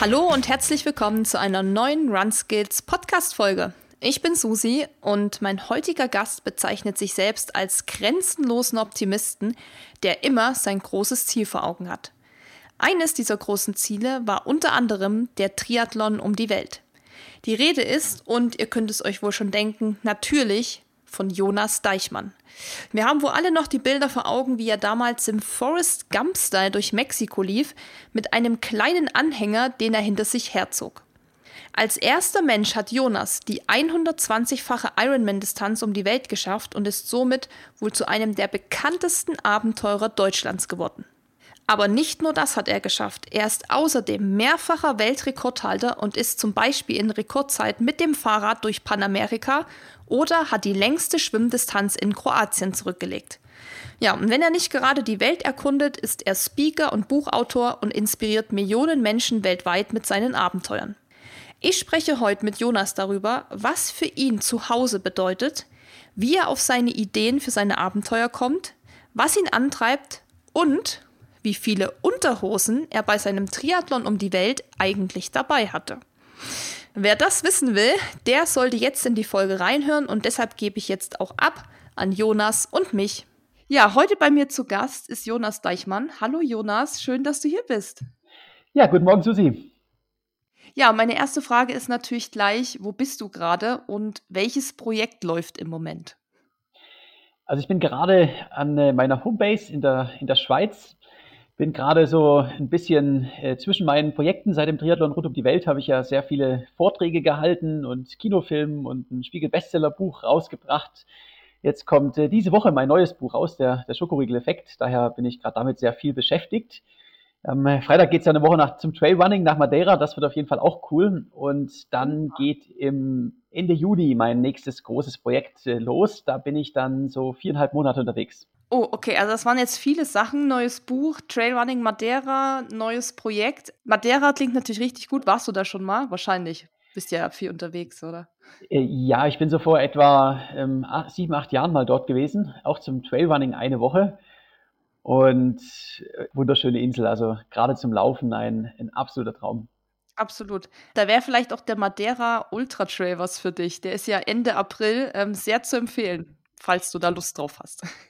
Hallo und herzlich willkommen zu einer neuen Run Skills Podcast Folge. Ich bin Susi und mein heutiger Gast bezeichnet sich selbst als grenzenlosen Optimisten, der immer sein großes Ziel vor Augen hat. Eines dieser großen Ziele war unter anderem der Triathlon um die Welt. Die Rede ist, und ihr könnt es euch wohl schon denken, natürlich von Jonas Deichmann. Wir haben wohl alle noch die Bilder vor Augen, wie er damals im Forest Gump-Style durch Mexiko lief, mit einem kleinen Anhänger, den er hinter sich herzog. Als erster Mensch hat Jonas die 120-fache Ironman-Distanz um die Welt geschafft und ist somit wohl zu einem der bekanntesten Abenteurer Deutschlands geworden. Aber nicht nur das hat er geschafft. Er ist außerdem mehrfacher Weltrekordhalter und ist zum Beispiel in Rekordzeit mit dem Fahrrad durch Panamerika oder hat die längste Schwimmdistanz in Kroatien zurückgelegt. Ja, und wenn er nicht gerade die Welt erkundet, ist er Speaker und Buchautor und inspiriert Millionen Menschen weltweit mit seinen Abenteuern. Ich spreche heute mit Jonas darüber, was für ihn zu Hause bedeutet, wie er auf seine Ideen für seine Abenteuer kommt, was ihn antreibt und wie viele Unterhosen er bei seinem Triathlon um die Welt eigentlich dabei hatte. Wer das wissen will, der sollte jetzt in die Folge reinhören und deshalb gebe ich jetzt auch ab an Jonas und mich. Ja, heute bei mir zu Gast ist Jonas Deichmann. Hallo Jonas, schön, dass du hier bist. Ja, guten Morgen, Susi. Ja, meine erste Frage ist natürlich gleich, wo bist du gerade und welches Projekt läuft im Moment? Also ich bin gerade an äh, meiner Homebase in der, in der Schweiz. Bin gerade so ein bisschen äh, zwischen meinen Projekten. Seit dem Triathlon rund um die Welt habe ich ja sehr viele Vorträge gehalten und Kinofilm und ein Spiegel-Bestseller-Buch rausgebracht. Jetzt kommt äh, diese Woche mein neues Buch raus, der, der Schokoriegel-Effekt. Daher bin ich gerade damit sehr viel beschäftigt. Am äh, Freitag geht es ja eine Woche nach, zum Trailrunning nach Madeira. Das wird auf jeden Fall auch cool. Und dann geht im Ende Juni mein nächstes großes Projekt äh, los. Da bin ich dann so viereinhalb Monate unterwegs. Oh, okay. Also das waren jetzt viele Sachen. Neues Buch, Trailrunning Madeira, neues Projekt. Madeira klingt natürlich richtig gut. Warst du da schon mal? Wahrscheinlich. Bist ja viel unterwegs, oder? Äh, ja, ich bin so vor etwa ähm, acht, sieben, acht Jahren mal dort gewesen. Auch zum Trailrunning eine Woche. Und äh, wunderschöne Insel, also gerade zum Laufen ein, ein absoluter Traum. Absolut. Da wäre vielleicht auch der Madeira Ultra Trail was für dich. Der ist ja Ende April ähm, sehr zu empfehlen, falls du da Lust drauf hast.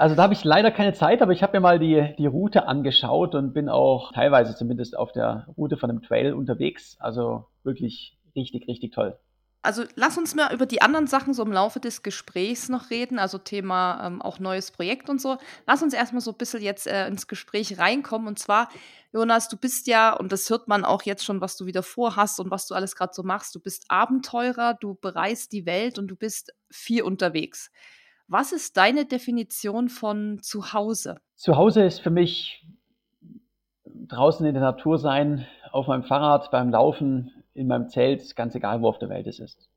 Also da habe ich leider keine Zeit, aber ich habe mir mal die, die Route angeschaut und bin auch teilweise zumindest auf der Route von einem Trail unterwegs. Also wirklich richtig, richtig toll. Also lass uns mal über die anderen Sachen so im Laufe des Gesprächs noch reden, also Thema ähm, auch neues Projekt und so. Lass uns erstmal so ein bisschen jetzt äh, ins Gespräch reinkommen. Und zwar, Jonas, du bist ja, und das hört man auch jetzt schon, was du wieder vorhast und was du alles gerade so machst, du bist Abenteurer, du bereist die Welt und du bist viel unterwegs. Was ist deine Definition von Zuhause? Zuhause ist für mich draußen in der Natur sein, auf meinem Fahrrad, beim Laufen, in meinem Zelt, ganz egal, wo auf der Welt es ist.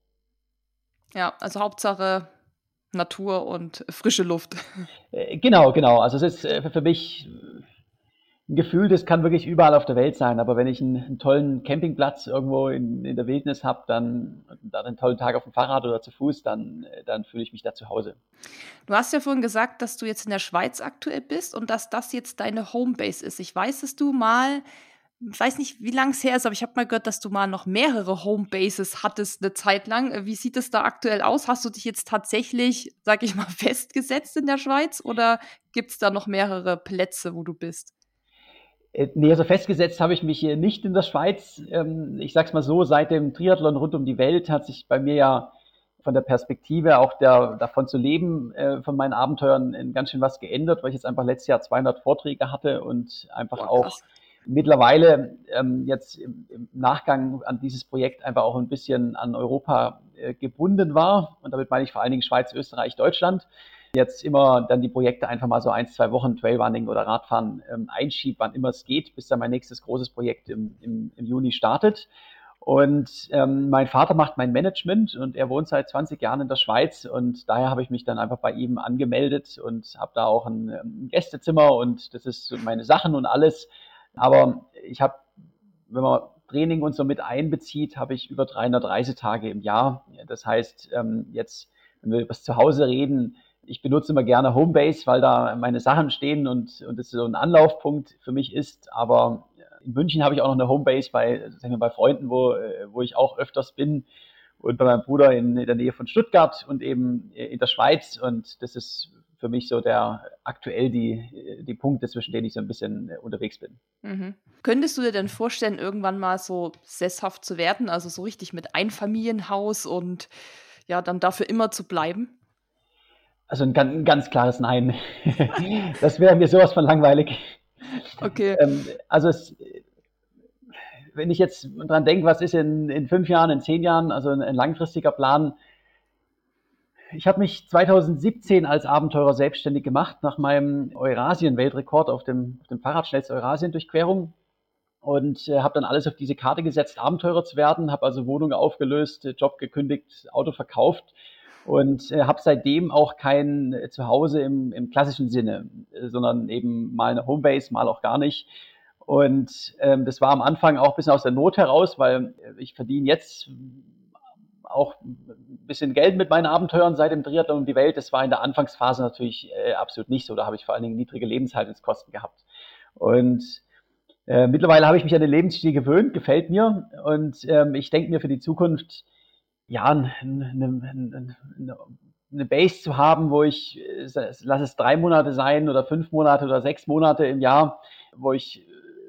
Ja, also Hauptsache Natur und frische Luft. Äh, genau, genau. Also es ist äh, für mich ein Gefühl, das kann wirklich überall auf der Welt sein. Aber wenn ich einen, einen tollen Campingplatz irgendwo in, in der Wildnis habe, dann, dann einen tollen Tag auf dem Fahrrad oder zu Fuß, dann, dann fühle ich mich da zu Hause. Du hast ja vorhin gesagt, dass du jetzt in der Schweiz aktuell bist und dass das jetzt deine Homebase ist. Ich weiß, dass du mal ich weiß nicht, wie lange es her ist, aber ich habe mal gehört, dass du mal noch mehrere Homebases hattest eine Zeit lang. Äh, wie sieht es da aktuell aus? Hast du dich jetzt tatsächlich, sag ich mal, festgesetzt in der Schweiz oder gibt es da noch mehrere Plätze, wo du bist? Äh, nee, also festgesetzt habe ich mich nicht in der Schweiz. Ähm, ich sag's mal so, seit dem Triathlon rund um die Welt hat sich bei mir ja von der Perspektive auch der, davon zu leben, äh, von meinen Abenteuern ganz schön was geändert, weil ich jetzt einfach letztes Jahr 200 Vorträge hatte und einfach Boah, auch mittlerweile ähm, jetzt im, im, Nachgang an dieses Projekt einfach auch ein bisschen an Europa äh, gebunden war. Und damit meine ich vor allen Dingen Schweiz, Österreich, Deutschland. Jetzt immer dann die Projekte einfach mal so ein, zwei Wochen Trailrunning oder Radfahren ähm, einschiebe, wann immer es geht, bis dann mein nächstes großes Projekt im, im, im Juni startet. Und ähm, mein Vater macht mein Management und er wohnt seit 20 Jahren in der Schweiz und daher habe ich mich dann einfach bei ihm angemeldet und habe da auch ein, ein Gästezimmer und das ist meine Sachen und alles. Aber ich habe, wenn man Training und so mit einbezieht, habe ich über 300 Reisetage im Jahr. Das heißt, ähm, jetzt, wenn wir über das Zuhause reden, ich benutze immer gerne Homebase, weil da meine Sachen stehen und, und das so ein Anlaufpunkt für mich ist. Aber In München habe ich auch noch eine Homebase bei, sagen wir, bei Freunden, wo, wo ich auch öfters bin und bei meinem Bruder in, in der Nähe von Stuttgart und eben in der Schweiz. Und das ist für mich so der aktuell die, die Punkte, zwischen denen ich so ein bisschen unterwegs bin. Mhm. Könntest du dir denn vorstellen, irgendwann mal so sesshaft zu werden, also so richtig mit Einfamilienhaus und ja, dann dafür immer zu bleiben? Also ein, ein ganz klares Nein. das wäre mir sowas von langweilig. Okay. Ähm, also es, wenn ich jetzt dran denke, was ist in, in fünf Jahren, in zehn Jahren, also ein, ein langfristiger Plan. Ich habe mich 2017 als Abenteurer selbstständig gemacht nach meinem Eurasien-Weltrekord auf dem, auf dem Fahrrad schnellste Eurasien-Durchquerung und äh, habe dann alles auf diese Karte gesetzt, Abenteurer zu werden, habe also Wohnung aufgelöst, Job gekündigt, Auto verkauft und äh, habe seitdem auch kein Zuhause im, im klassischen Sinne, äh, sondern eben mal eine Homebase, mal auch gar nicht. Und ähm, das war am Anfang auch ein bisschen aus der Not heraus, weil ich verdiene jetzt auch ein bisschen Geld mit meinen Abenteuern seit dem Triathlon um die Welt. Das war in der Anfangsphase natürlich äh, absolut nicht so. Da habe ich vor allen Dingen niedrige Lebenshaltungskosten gehabt. Und äh, mittlerweile habe ich mich an den Lebensstil gewöhnt, gefällt mir. Und ähm, ich denke mir für die Zukunft, ja, eine, eine, eine Base zu haben, wo ich, äh, lass es drei Monate sein oder fünf Monate oder sechs Monate im Jahr, wo ich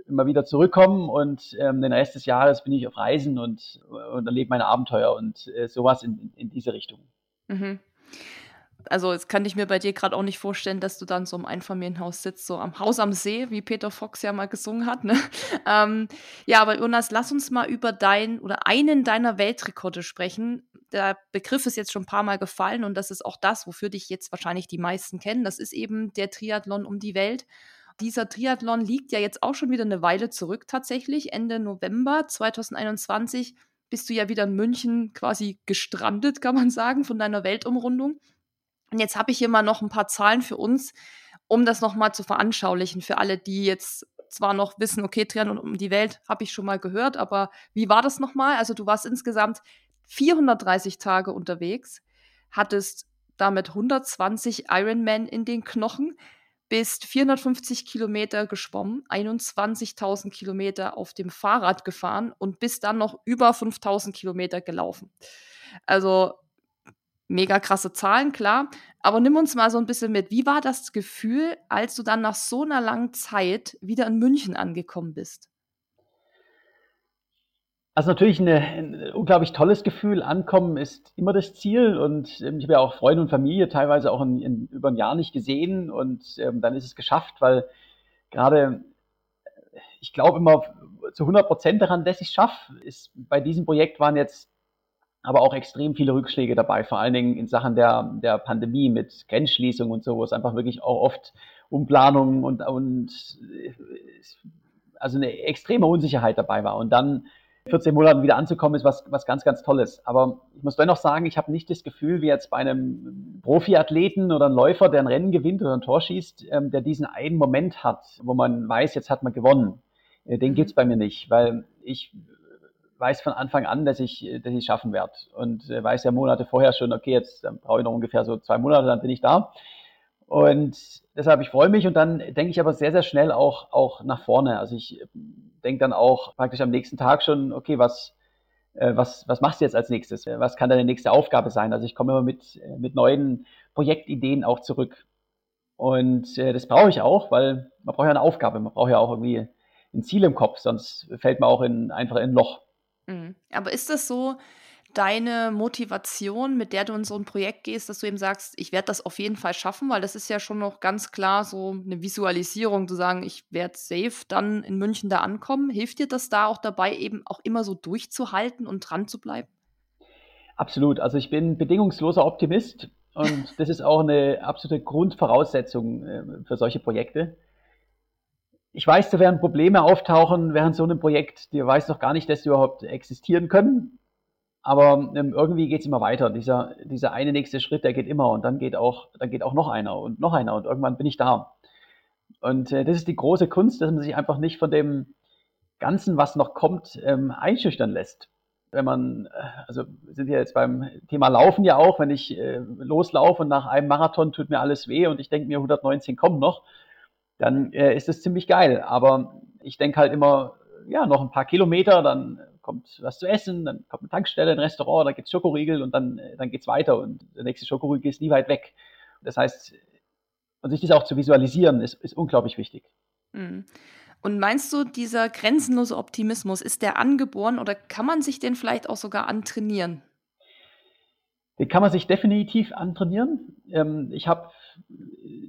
immer wieder zurückkommen und ähm, den Rest des Jahres bin ich auf Reisen und, und erlebe meine Abenteuer und äh, sowas in, in diese Richtung. Mhm. Also jetzt kann ich mir bei dir gerade auch nicht vorstellen, dass du dann so im Einfamilienhaus sitzt, so am Haus am See, wie Peter Fox ja mal gesungen hat. Ne? Ähm, ja, aber Jonas, lass uns mal über dein oder einen deiner Weltrekorde sprechen. Der Begriff ist jetzt schon ein paar Mal gefallen und das ist auch das, wofür dich jetzt wahrscheinlich die meisten kennen. Das ist eben der Triathlon um die Welt. Dieser Triathlon liegt ja jetzt auch schon wieder eine Weile zurück tatsächlich. Ende November 2021 bist du ja wieder in München quasi gestrandet, kann man sagen, von deiner Weltumrundung. Und jetzt habe ich hier mal noch ein paar Zahlen für uns, um das nochmal zu veranschaulichen, für alle, die jetzt zwar noch wissen, okay, Triathlon um die Welt habe ich schon mal gehört, aber wie war das nochmal? Also du warst insgesamt 430 Tage unterwegs, hattest damit 120 Ironman in den Knochen, bist 450 Kilometer geschwommen, 21.000 Kilometer auf dem Fahrrad gefahren und bist dann noch über 5.000 Kilometer gelaufen. Also mega krasse Zahlen, klar. Aber nimm uns mal so ein bisschen mit. Wie war das Gefühl, als du dann nach so einer langen Zeit wieder in München angekommen bist? Also natürlich eine, ein unglaublich tolles Gefühl. Ankommen ist immer das Ziel und ähm, ich habe ja auch Freunde und Familie teilweise auch in, in, über ein Jahr nicht gesehen und ähm, dann ist es geschafft, weil gerade ich glaube immer zu 100 Prozent daran, dass ich es schaffe. bei diesem Projekt waren jetzt aber auch extrem viele Rückschläge dabei, vor allen Dingen in Sachen der, der Pandemie mit Grenzschließung und so, wo es einfach wirklich auch oft Umplanungen und, und äh, also eine extreme Unsicherheit dabei war. Und dann 14 Monaten wieder anzukommen, ist was, was ganz, ganz Tolles. Aber ich muss dennoch sagen, ich habe nicht das Gefühl, wie jetzt bei einem Profiathleten oder einem Läufer, der ein Rennen gewinnt oder ein Tor schießt, ähm, der diesen einen Moment hat, wo man weiß, jetzt hat man gewonnen. Äh, den gibt's bei mir nicht, weil ich weiß von Anfang an, dass ich, dass ich schaffen werde. Und äh, weiß ja Monate vorher schon, okay, jetzt brauche ich noch ungefähr so zwei Monate, dann bin ich da. Und deshalb, ich freue mich und dann denke ich aber sehr, sehr schnell auch, auch nach vorne. Also ich denke dann auch praktisch am nächsten Tag schon, okay, was, äh, was, was machst du jetzt als nächstes? Was kann deine nächste Aufgabe sein? Also ich komme immer mit, mit neuen Projektideen auch zurück. Und äh, das brauche ich auch, weil man braucht ja eine Aufgabe, man braucht ja auch irgendwie ein Ziel im Kopf, sonst fällt man auch in, einfach in ein Loch. Mhm. Aber ist das so, deine Motivation, mit der du in so ein Projekt gehst, dass du eben sagst, ich werde das auf jeden Fall schaffen, weil das ist ja schon noch ganz klar so eine Visualisierung, zu sagen, ich werde safe dann in München da ankommen. Hilft dir das da auch dabei, eben auch immer so durchzuhalten und dran zu bleiben? Absolut. Also ich bin bedingungsloser Optimist und das ist auch eine absolute Grundvoraussetzung äh, für solche Projekte. Ich weiß, da werden Probleme auftauchen während so einem Projekt. Du weißt doch gar nicht, dass die überhaupt existieren können. Aber ähm, irgendwie geht's immer weiter. Dieser, dieser eine nächste Schritt, der geht immer und dann geht auch, dann geht auch noch einer und noch einer und irgendwann bin ich da. Und äh, das ist die große Kunst, dass man sich einfach nicht von dem Ganzen, was noch kommt, ähm, einschüchtern lässt. Wenn man, äh, also wir sind ja jetzt beim Thema Laufen ja auch, wenn ich äh, loslaufe und nach einem Marathon tut mir alles weh und ich denke mir 119 kommen noch, dann äh, ist das ziemlich geil. Aber ich denke halt immer ja, noch ein paar Kilometer, dann kommt was zu essen, dann kommt eine Tankstelle, ein Restaurant, da gibt es Schokoriegel und dann, dann geht es weiter und der nächste Schokoriegel ist nie weit weg. Das heißt, und sich das auch zu visualisieren, ist, ist unglaublich wichtig. Mhm. Und meinst du, dieser grenzenlose Optimismus, ist der angeboren oder kann man sich den vielleicht auch sogar antrainieren? Den kann man sich definitiv antrainieren. Ähm, ich habe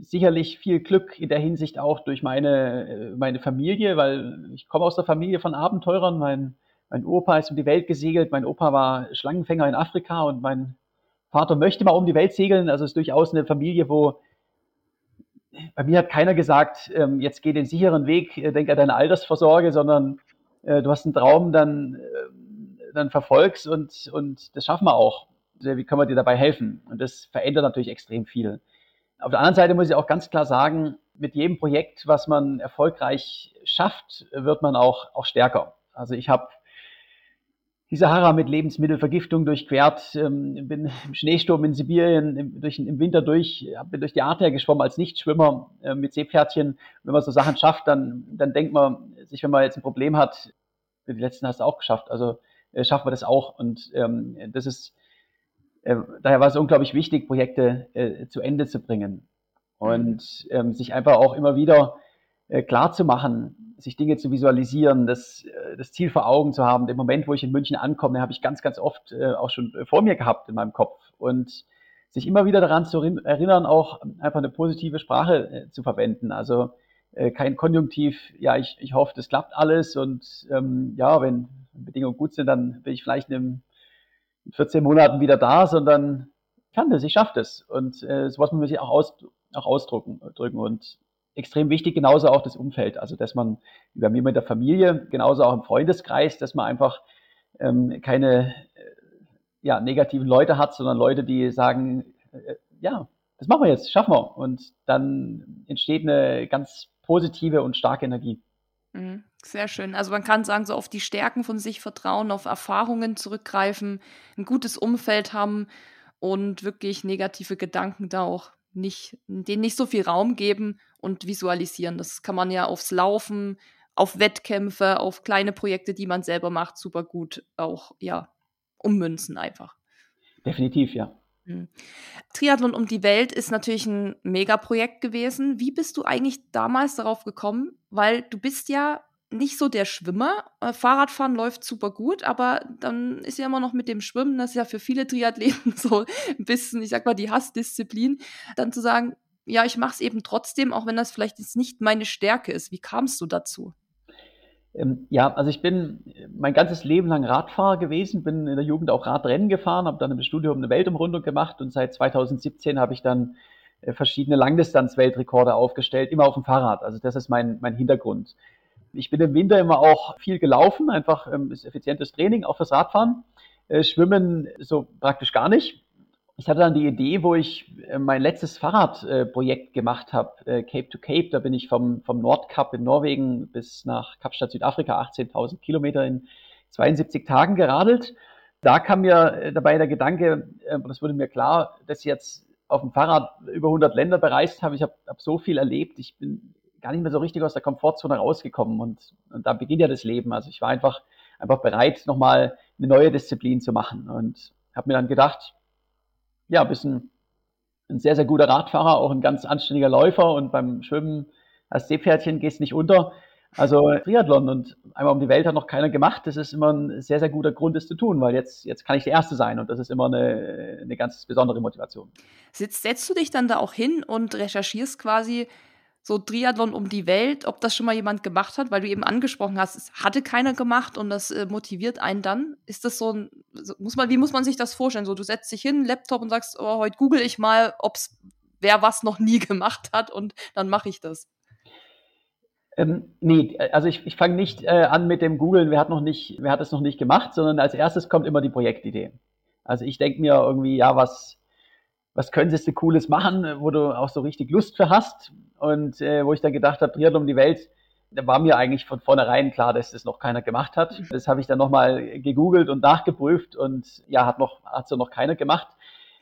sicherlich viel Glück in der Hinsicht auch durch meine, äh, meine Familie, weil ich komme aus der Familie von Abenteurern. Mein, mein Opa ist um die Welt gesegelt, mein Opa war Schlangenfänger in Afrika und mein Vater möchte mal um die Welt segeln. Also es ist durchaus eine Familie, wo bei mir hat keiner gesagt, ähm, jetzt geh den sicheren Weg, äh, denk an deine Altersvorsorge, sondern äh, du hast einen Traum, dann, äh, dann verfolgst und, und das schaffen wir auch. Wie können wir dir dabei helfen? Und das verändert natürlich extrem viel. Auf der anderen Seite muss ich auch ganz klar sagen, mit jedem Projekt, was man erfolgreich schafft, wird man auch, auch stärker. Also ich habe die Sahara mit Lebensmittelvergiftung durchquert, ähm, bin im Schneesturm in Sibirien im, durch, im Winter durch, bin durch die Adria geschwommen als Nichtschwimmer äh, mit Seepferdchen. Wenn man so Sachen schafft, dann, dann denkt man sich, wenn man jetzt ein Problem hat, die letzten hast du auch geschafft, also äh, schaffen wir das auch. Und ähm, das ist, daher war es unglaublich wichtig, Projekte äh, zu Ende zu bringen und ähm, sich einfach auch immer wieder äh, klar zu machen, sich Dinge zu visualisieren, das, äh, das Ziel vor Augen zu haben. Den Moment, wo ich in München ankomme, habe ich ganz, ganz oft äh, auch schon vor mir gehabt in meinem Kopf. Und sich immer wieder daran zu erinnern, auch einfach eine positive Sprache äh, zu verwenden. Also äh, kein Konjunktiv, ja, ich, ich hoffe, das klappt alles und ähm, ja, wenn Bedingungen gut sind, dann bin ich vielleicht in, in 14 Monaten wieder da, sondern ich kann das, ich schaffe das. Und äh, sowas muss man sich auch, aus, auch ausdrücken drücken. Und extrem wichtig, genauso auch das Umfeld. Also, dass man, wie bei mir mit der Familie, genauso auch im Freundeskreis, dass man einfach ähm, keine äh, ja, negativen Leute hat, sondern Leute, die sagen, äh, ja, das machen wir jetzt, schaffen wir. Und dann entsteht eine ganz positive und starke Energie. Mhm, sehr schön. Also man kann sagen, so auf die Stärken von sich vertrauen, auf Erfahrungen zurückgreifen, ein gutes Umfeld haben und wirklich negative Gedanken da auch nicht, denen nicht so viel Raum geben und visualisieren. Das kann man ja aufs Laufen, auf Wettkämpfe, auf kleine Projekte, die man selber macht, super gut auch ja ummünzen einfach. Definitiv, ja. Mhm. Triathlon um die Welt ist natürlich ein Megaprojekt gewesen. Wie bist du eigentlich damals darauf gekommen? Weil du bist ja nicht so der Schwimmer. Äh, Fahrradfahren läuft super gut, aber dann ist ja immer noch mit dem Schwimmen, das ist ja für viele Triathleten so ein bisschen, ich sag mal, die Hassdisziplin, dann zu sagen, ja, ich mache es eben trotzdem, auch wenn das vielleicht jetzt nicht meine Stärke ist. Wie kamst du dazu? Ähm, ja, also ich bin mein ganzes Leben lang Radfahrer gewesen, bin in der Jugend auch Radrennen gefahren, habe dann im Studium eine Weltumrundung gemacht und seit 2017 habe ich dann äh, verschiedene Langdistanz-Weltrekorde aufgestellt, immer auf dem Fahrrad. Also das ist mein, mein Hintergrund. Ich bin im Winter immer auch viel gelaufen, einfach ähm, ist effizientes Training, auch fürs Radfahren. Äh, Schwimmen so praktisch gar nicht. Ich hatte dann die Idee, wo ich äh, mein letztes Fahrradprojekt äh, gemacht habe, äh, Cape to Cape. Da bin ich vom, vom Nordkap in Norwegen bis nach Kapstadt, Südafrika, 18.000 Kilometer in 72 Tagen geradelt. Da kam mir äh, dabei der Gedanke, das wurde mir klar, dass ich jetzt auf dem Fahrrad über 100 Länder bereist habe. Ich habe hab so viel erlebt. Ich bin gar nicht mehr so richtig aus der Komfortzone rausgekommen und, und da beginnt ja das Leben. Also ich war einfach, einfach bereit, nochmal eine neue Disziplin zu machen und habe mir dann gedacht, ja, bist ein, ein sehr, sehr guter Radfahrer, auch ein ganz anständiger Läufer und beim Schwimmen als Seepferdchen gehst nicht unter. Also Triathlon und einmal um die Welt hat noch keiner gemacht. Das ist immer ein sehr, sehr guter Grund, das zu tun, weil jetzt, jetzt kann ich der Erste sein und das ist immer eine, eine ganz besondere Motivation. Sitzt, setzt du dich dann da auch hin und recherchierst quasi, so Triathlon um die Welt, ob das schon mal jemand gemacht hat, weil du eben angesprochen hast, es hatte keiner gemacht und das äh, motiviert einen dann. Ist das so ein, muss man, wie muss man sich das vorstellen? So, du setzt dich hin, Laptop und sagst, oh, heute google ich mal, ob's wer was noch nie gemacht hat und dann mache ich das. Ähm, nee, also ich, ich fange nicht äh, an mit dem Googlen, wer hat noch nicht, wer hat es noch nicht gemacht, sondern als erstes kommt immer die Projektidee. Also ich denke mir irgendwie, ja, was, was könntest du Cooles machen, wo du auch so richtig Lust für hast. Und äh, wo ich dann gedacht habe, Triathlon um die Welt, da war mir eigentlich von vornherein klar, dass das noch keiner gemacht hat. Das habe ich dann nochmal gegoogelt und nachgeprüft und ja, hat noch, hat so noch keiner gemacht.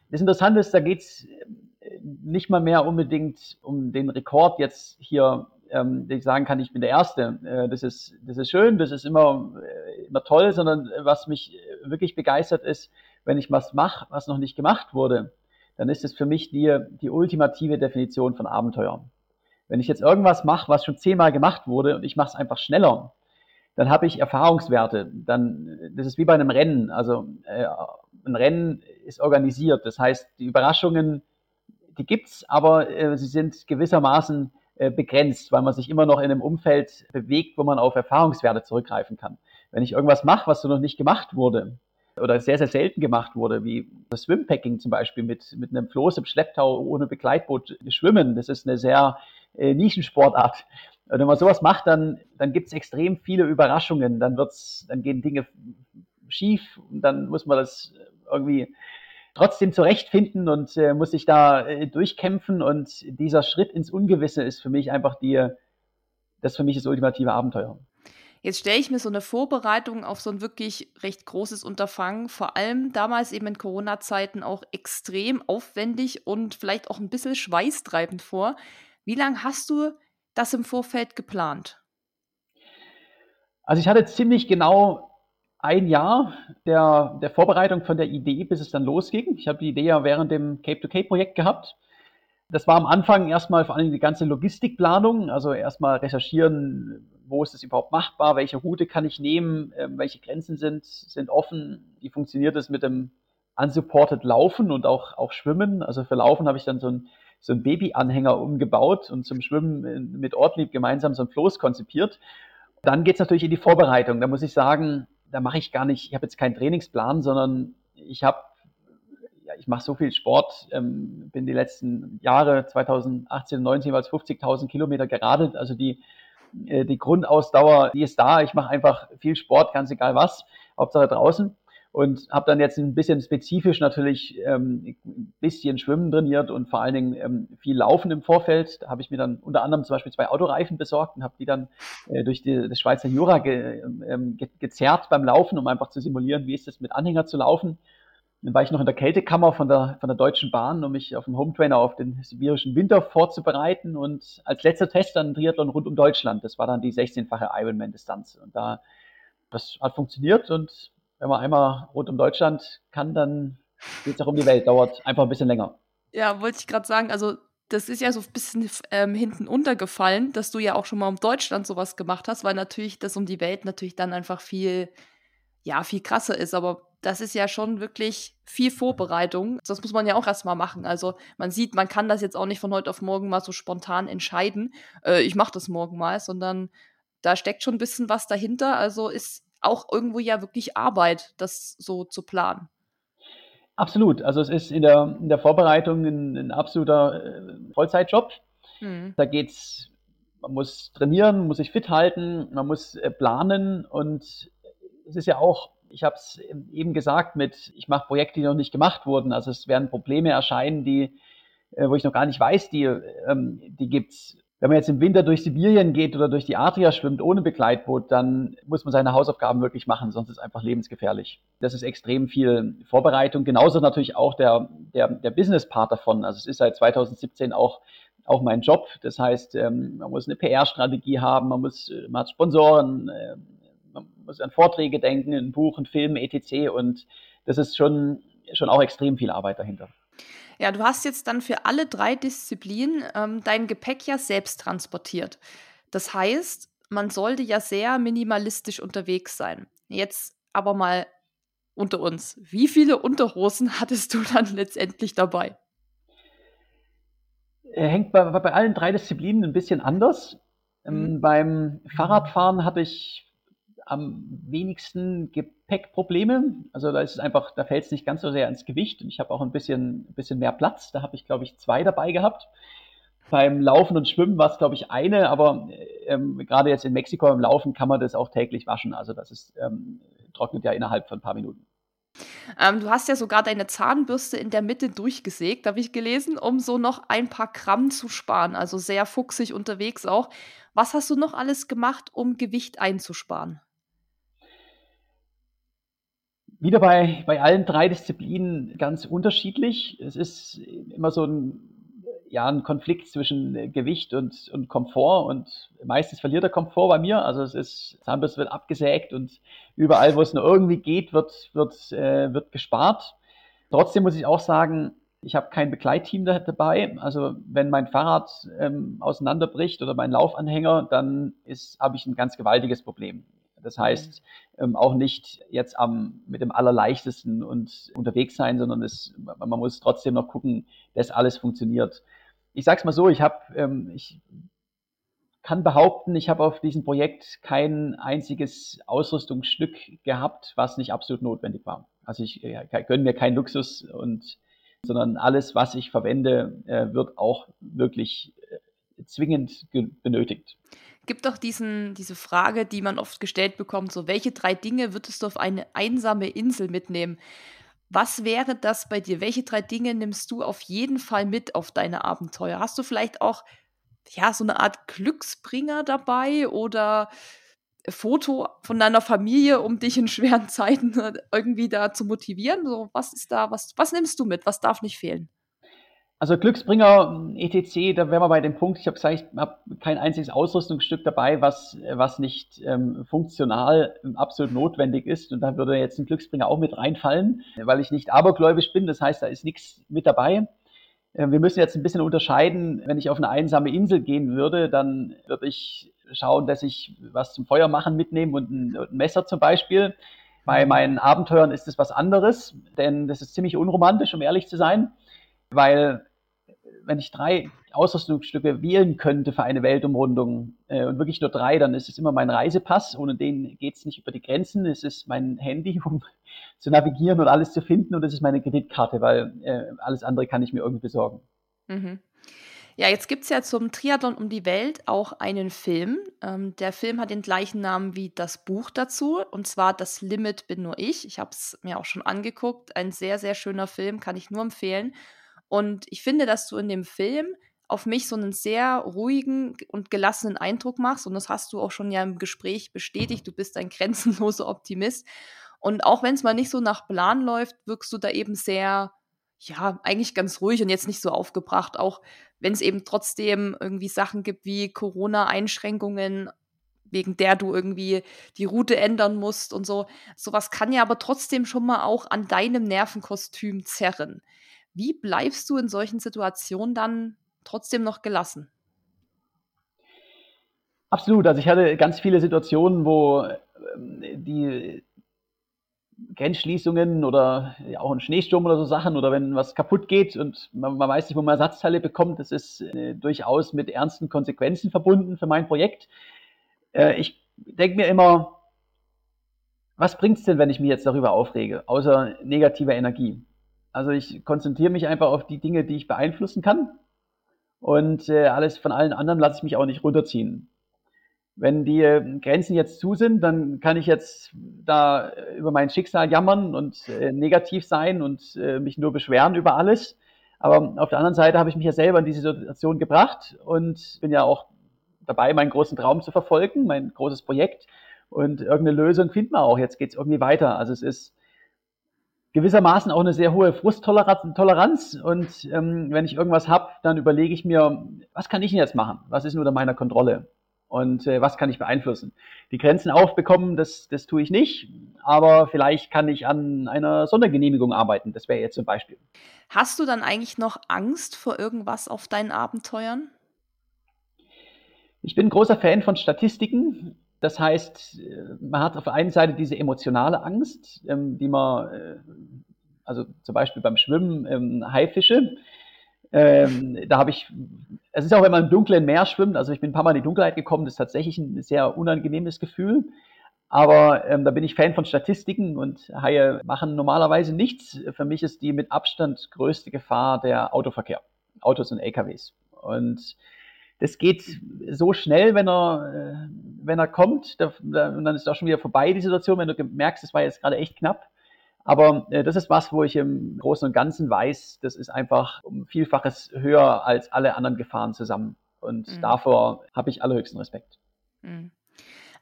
Das Interessante ist, da geht's äh, nicht mal mehr unbedingt um den Rekord jetzt hier ähm, dass ich sagen kann, ich bin der Erste. Äh, das, ist, das ist schön, das ist immer, äh, immer toll, sondern was mich wirklich begeistert ist, wenn ich was mache, was noch nicht gemacht wurde, dann ist es für mich die, die ultimative Definition von Abenteuer. Wenn ich jetzt irgendwas mache, was schon zehnmal gemacht wurde und ich mache es einfach schneller, dann habe ich Erfahrungswerte. Dann, das ist wie bei einem Rennen. Also äh, ein Rennen ist organisiert. Das heißt, die Überraschungen, die gibt's, aber äh, sie sind gewissermaßen äh, begrenzt, weil man sich immer noch in einem Umfeld bewegt, wo man auf Erfahrungswerte zurückgreifen kann. Wenn ich irgendwas mache, was so noch nicht gemacht wurde oder sehr, sehr selten gemacht wurde, wie das Swimpacking zum Beispiel mit, mit einem Floß im Schlepptau ohne Begleitboot schwimmen, das ist eine sehr äh, Nischensportart. Und wenn man sowas macht, dann, dann gibt es extrem viele Überraschungen. Dann wird's, dann gehen Dinge schief und dann muss man das irgendwie trotzdem zurechtfinden und äh, muss sich da äh, durchkämpfen. Und dieser Schritt ins Ungewisse ist für mich einfach die, das für mich das ultimative Abenteuer. Jetzt stelle ich mir so eine Vorbereitung auf so ein wirklich recht großes Unterfangen, vor allem damals eben in Corona-Zeiten auch extrem aufwendig und vielleicht auch ein bisschen schweißtreibend vor. Wie lange hast du das im Vorfeld geplant? Also ich hatte ziemlich genau ein Jahr der, der Vorbereitung von der Idee, bis es dann losging. Ich habe die Idee ja während dem Cape-to-Cape-Projekt gehabt. Das war am Anfang erstmal vor allem die ganze Logistikplanung, also erstmal recherchieren, wo ist es überhaupt machbar, welche Route kann ich nehmen, äh, welche Grenzen sind, sind offen, wie funktioniert es mit dem unsupported Laufen und auch, auch Schwimmen. Also für Laufen habe ich dann so ein so ein Babyanhänger umgebaut und zum Schwimmen mit Ortlieb gemeinsam so ein Floß konzipiert. Dann geht es natürlich in die Vorbereitung. Da muss ich sagen, da mache ich gar nicht, ich habe jetzt keinen Trainingsplan, sondern ich habe, ich mache so viel Sport, ähm, bin die letzten Jahre 2018 und 19 jeweils 50.000 Kilometer geradelt. Also die, äh, die Grundausdauer, die ist da. Ich mache einfach viel Sport, ganz egal was, Hauptsache draußen und habe dann jetzt ein bisschen spezifisch natürlich ähm, ein bisschen Schwimmen trainiert und vor allen Dingen ähm, viel Laufen im Vorfeld. Da habe ich mir dann unter anderem zum Beispiel zwei Autoreifen besorgt und habe die dann äh, durch die, das Schweizer Jura ge, ähm, ge, gezerrt beim Laufen, um einfach zu simulieren, wie ist es mit Anhänger zu laufen. Dann war ich noch in der Kältekammer von der, von der Deutschen Bahn, um mich auf dem Hometrainer auf den sibirischen Winter vorzubereiten und als letzter Test dann Triathlon rund um Deutschland. Das war dann die 16-fache Ironman-Distanz und da das hat funktioniert und wenn man einmal rund um Deutschland kann, dann geht es auch um die Welt. Dauert einfach ein bisschen länger. Ja, wollte ich gerade sagen, also das ist ja so ein bisschen ähm, hinten untergefallen, dass du ja auch schon mal um Deutschland sowas gemacht hast, weil natürlich das um die Welt natürlich dann einfach viel, ja, viel krasser ist. Aber das ist ja schon wirklich viel Vorbereitung. Das muss man ja auch erstmal machen. Also man sieht, man kann das jetzt auch nicht von heute auf morgen mal so spontan entscheiden. Äh, ich mache das morgen mal, sondern da steckt schon ein bisschen was dahinter. Also ist auch irgendwo ja wirklich Arbeit, das so zu planen. Absolut. Also es ist in der, in der Vorbereitung ein, ein absoluter äh, Vollzeitjob. Mhm. Da geht's, man muss trainieren, muss sich fit halten, man muss äh, planen und es ist ja auch, ich habe es eben gesagt, mit ich mache Projekte, die noch nicht gemacht wurden. Also es werden Probleme erscheinen, die, äh, wo ich noch gar nicht weiß, die, ähm, die gibt's wenn man jetzt im Winter durch Sibirien geht oder durch die Adria schwimmt ohne Begleitboot, dann muss man seine Hausaufgaben wirklich machen, sonst ist es einfach lebensgefährlich. Das ist extrem viel Vorbereitung. Genauso natürlich auch der, der, der Business-Part davon. Also es ist seit 2017 auch auch mein Job. Das heißt, ähm, man muss eine PR-Strategie haben, man muss, man hat Sponsoren, äh, muss an Vorträge denken, ein Buch, ein Film, etc. Und das ist schon, schon auch extrem viel Arbeit dahinter. Ja, du hast jetzt dann für alle drei Disziplinen ähm, dein Gepäck ja selbst transportiert. Das heißt, man sollte ja sehr minimalistisch unterwegs sein. Jetzt aber mal unter uns. Wie viele Unterhosen hattest du dann letztendlich dabei? Hängt bei, bei allen drei Disziplinen ein bisschen anders. Ähm, mhm. beim Fahrradfahren hatte ich am wenigsten Gepäckprobleme. Also da ist es einfach, da fällt es nicht ganz so sehr ins Gewicht und ich habe auch ein bisschen, bisschen mehr Platz. Da habe ich, glaube ich, zwei dabei gehabt. Beim Laufen und Schwimmen war es, glaube ich, eine, aber ähm, gerade jetzt in Mexiko im Laufen kann man das auch täglich waschen. Also das ist, ähm, trocknet ja innerhalb von ein paar Minuten. Ähm, du hast ja sogar deine Zahnbürste in der Mitte durchgesägt, habe ich gelesen, um so noch ein paar Gramm zu sparen. Also sehr fuchsig unterwegs auch. Was hast du noch alles gemacht, um Gewicht einzusparen? Wieder bei, bei allen drei Disziplinen ganz unterschiedlich. Es ist immer so ein, ja ein Konflikt zwischen Gewicht und, und Komfort und meistens verliert der Komfort bei mir. Also es ist, Zahnbürste wird abgesägt und überall, wo es nur irgendwie geht, wird, wird, äh, wird gespart. Trotzdem muss ich auch sagen, ich habe kein Begleitteam da, dabei. Also wenn mein Fahrrad ähm, auseinanderbricht oder mein Laufanhänger, dann habe ich ein ganz gewaltiges Problem. Das heißt, ähm, auch nicht jetzt am, mit dem Allerleichtesten und unterwegs sein, sondern es, man muss trotzdem noch gucken, dass alles funktioniert. Ich sage es mal so, ich habe, ähm, ich kann behaupten, ich habe auf diesem Projekt kein einziges Ausrüstungsstück gehabt, was nicht absolut notwendig war. Also ich äh, gönne mir keinen Luxus und sondern alles, was ich verwende, äh, wird auch wirklich äh, zwingend benötigt. Gibt doch diesen, diese Frage, die man oft gestellt bekommt: so, welche drei Dinge würdest du auf eine einsame Insel mitnehmen? Was wäre das bei dir? Welche drei Dinge nimmst du auf jeden Fall mit auf deine Abenteuer? Hast du vielleicht auch ja, so eine Art Glücksbringer dabei oder Foto von deiner Familie, um dich in schweren Zeiten äh, irgendwie da zu motivieren? So, was ist da, was, was nimmst du mit? Was darf nicht fehlen? Also Glücksbringer, etc., da wären wir bei dem Punkt, ich habe gesagt, ich habe kein einziges Ausrüstungsstück dabei, was, was nicht ähm, funktional absolut notwendig ist. Und da würde jetzt ein Glücksbringer auch mit reinfallen, weil ich nicht abergläubisch bin. Das heißt, da ist nichts mit dabei. Äh, wir müssen jetzt ein bisschen unterscheiden. Wenn ich auf eine einsame Insel gehen würde, dann würde ich schauen, dass ich was zum Feuer machen mitnehme und ein, ein Messer zum Beispiel. Bei meinen Abenteuern ist es was anderes, denn das ist ziemlich unromantisch, um ehrlich zu sein, weil wenn ich drei Ausrüstungsstücke wählen könnte für eine Weltumrundung äh, und wirklich nur drei, dann ist es immer mein Reisepass. Ohne den geht es nicht über die Grenzen. Es ist mein Handy, um zu navigieren und alles zu finden. Und es ist meine Kreditkarte, weil äh, alles andere kann ich mir irgendwie besorgen. Mhm. Ja, jetzt gibt es ja zum Triathlon um die Welt auch einen Film. Ähm, der Film hat den gleichen Namen wie das Buch dazu, und zwar Das Limit bin nur ich. Ich habe es mir auch schon angeguckt. Ein sehr, sehr schöner Film, kann ich nur empfehlen. Und ich finde, dass du in dem Film auf mich so einen sehr ruhigen und gelassenen Eindruck machst. Und das hast du auch schon ja im Gespräch bestätigt. Du bist ein grenzenloser Optimist. Und auch wenn es mal nicht so nach Plan läuft, wirkst du da eben sehr ja, eigentlich ganz ruhig und jetzt nicht so aufgebracht, auch wenn es eben trotzdem irgendwie Sachen gibt wie Corona-Einschränkungen, wegen der du irgendwie die Route ändern musst und so. Sowas kann ja aber trotzdem schon mal auch an deinem Nervenkostüm zerren. Wie bleibst du in solchen Situationen dann trotzdem noch gelassen? Absolut. Also ich hatte ganz viele Situationen, wo ähm, die Grenzschließungen oder auch ein Schneesturm oder so Sachen oder wenn was kaputt geht und man, man weiß nicht, wo man Ersatzteile bekommt, das ist äh, durchaus mit ernsten Konsequenzen verbunden für mein Projekt. Äh, ich denke mir immer, was bringt es denn, wenn ich mich jetzt darüber aufrege, außer negativer Energie? Also ich konzentriere mich einfach auf die Dinge, die ich beeinflussen kann und äh, alles von allen anderen lasse ich mich auch nicht runterziehen. Wenn die äh, Grenzen jetzt zu sind, dann kann ich jetzt da über mein Schicksal jammern und äh, negativ sein und äh, mich nur beschweren über alles. Aber auf der anderen Seite habe ich mich ja selber in diese Situation gebracht und bin ja auch dabei, meinen großen Traum zu verfolgen, mein großes Projekt. Und irgendeine Lösung finden wir auch. Jetzt geht es irgendwie weiter. Also es ist gewissermaßen auch eine sehr hohe Frusttoleranz. Und ähm, wenn ich irgendwas habe, dann überlege ich mir, was kann ich denn jetzt machen? Was ist nur unter meiner Kontrolle? und äh, was kann ich beeinflussen. Die Grenzen aufbekommen, das, das tue ich nicht, aber vielleicht kann ich an einer Sondergenehmigung arbeiten. Das wäre jetzt zum Beispiel. Hast du dann eigentlich noch Angst vor irgendwas auf deinen Abenteuern? Ich bin ein großer Fan von Statistiken. Das heißt, man hat auf der einen Seite diese emotionale Angst, ähm, die man, äh, also zum Beispiel beim Schwimmen, ähm, Haifische, ähm, da habe ich, es ist auch, wenn man im dunklen Meer schwimmt, also ich bin ein paar Mal in die Dunkelheit gekommen, das ist tatsächlich ein sehr unangenehmes Gefühl. Aber ähm, da bin ich Fan von Statistiken und Haie machen normalerweise nichts. Für mich ist die mit Abstand größte Gefahr der Autoverkehr, Autos und LKWs. Und das geht so schnell, wenn er, äh, wenn er kommt, da, da, und dann ist auch schon wieder vorbei die Situation, wenn du merkst, es war jetzt gerade echt knapp. Aber äh, das ist was, wo ich im Großen und Ganzen weiß, das ist einfach um Vielfaches höher als alle anderen Gefahren zusammen. Und mhm. davor habe ich allerhöchsten Respekt. Mhm.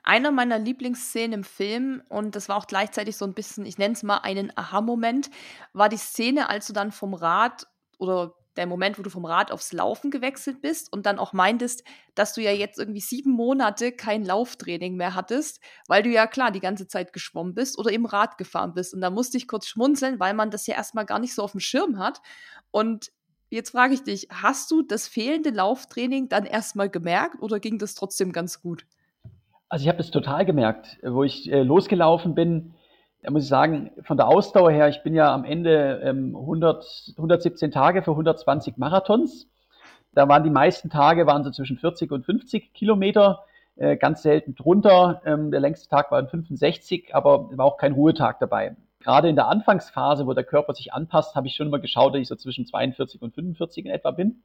Einer meiner Lieblingsszenen im Film, und das war auch gleichzeitig so ein bisschen, ich nenne es mal einen Aha-Moment, war die Szene, als du dann vom Rad oder der Moment, wo du vom Rad aufs Laufen gewechselt bist und dann auch meintest, dass du ja jetzt irgendwie sieben Monate kein Lauftraining mehr hattest, weil du ja klar die ganze Zeit geschwommen bist oder eben Rad gefahren bist. Und da musste ich kurz schmunzeln, weil man das ja erstmal gar nicht so auf dem Schirm hat. Und jetzt frage ich dich, hast du das fehlende Lauftraining dann erstmal gemerkt oder ging das trotzdem ganz gut? Also ich habe das total gemerkt, wo ich äh, losgelaufen bin da muss ich sagen, von der Ausdauer her, ich bin ja am Ende ähm, 100, 117 Tage für 120 Marathons. Da waren die meisten Tage waren so zwischen 40 und 50 Kilometer, äh, ganz selten drunter. Ähm, der längste Tag war 65, aber war auch kein Ruhetag dabei. Gerade in der Anfangsphase, wo der Körper sich anpasst, habe ich schon immer geschaut, dass ich so zwischen 42 und 45 in etwa bin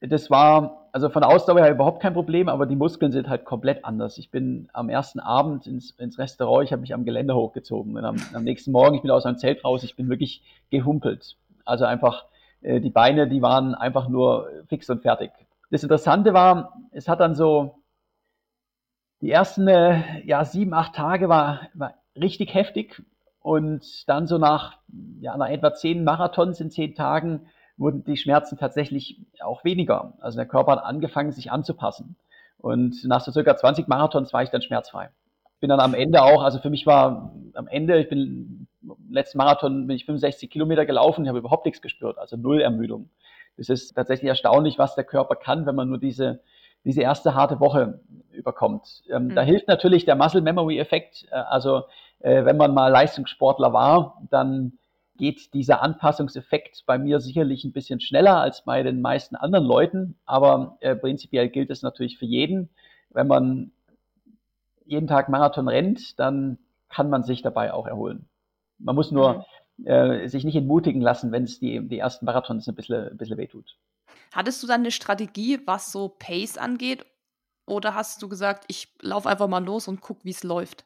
das war also von der Ausdauer her überhaupt kein Problem, aber die Muskeln sind halt komplett anders. Ich bin am ersten Abend ins, ins Restaurant, ich habe mich am Geländer hochgezogen und am, am, nächsten Morgen, ich bin aus meinem Zelt raus, ich bin wirklich gehumpelt. Also einfach äh, die Beine, die waren einfach nur fix und fertig. Das Interessante war, es hat dann so die ersten äh, ja, sieben, acht Tage war, war richtig heftig und dann so nach, ja, nach etwa zehn Marathons in zehn Tagen wurden die Schmerzen tatsächlich auch weniger. Also der Körper hat angefangen, sich anzupassen. Und nach so circa 20 Marathons war ich dann schmerzfrei. Bin dann am Ende auch, also für mich war am Ende, ich bin letzten Marathon bin ich 65 Kilometer gelaufen, ich habe überhaupt nichts gespürt, also null Ermüdung. Das ist tatsächlich erstaunlich, was der Körper kann, wenn man nur diese, diese erste harte Woche überkommt. Ähm, mhm. Da hilft natürlich der Muscle Memory Effekt. Äh, also äh, wenn man mal Leistungssportler war, dann geht dieser Anpassungseffekt bei mir sicherlich ein bisschen schneller als bei den meisten anderen Leuten, aber äh, prinzipiell gilt es natürlich für jeden. Wenn man jeden Tag Marathon rennt, dann kann man sich dabei auch erholen. Man muss nur mhm. äh, sich nicht entmutigen lassen, wenn es die, die ersten Marathons ein bisschen, ein bisschen wehtut. Hattest du dann eine Strategie, was so Pace angeht? Oder hast du gesagt, ich laufe einfach mal los und gucke, wie es läuft?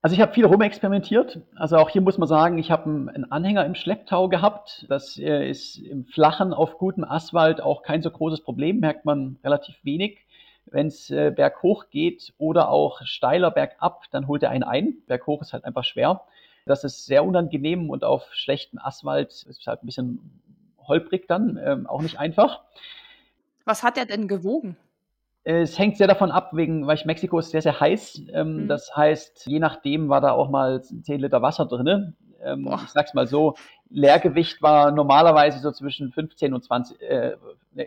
Also ich habe viel rumexperimentiert. Also auch hier muss man sagen, ich habe einen Anhänger im Schlepptau gehabt. Das ist im Flachen auf gutem Asphalt auch kein so großes Problem, merkt man relativ wenig. Wenn es äh, berghoch geht oder auch steiler bergab, dann holt er einen ein. Berghoch ist halt einfach schwer. Das ist sehr unangenehm und auf schlechtem Asphalt ist es halt ein bisschen holprig dann, ähm, auch nicht einfach. Was hat er denn gewogen? Es hängt sehr davon ab, wegen, weil Mexiko ist sehr, sehr heiß. Ähm, mhm. Das heißt, je nachdem war da auch mal 10 Liter Wasser drin. Ähm, ich sag's mal so, Leergewicht war normalerweise so zwischen 15 und 20, äh,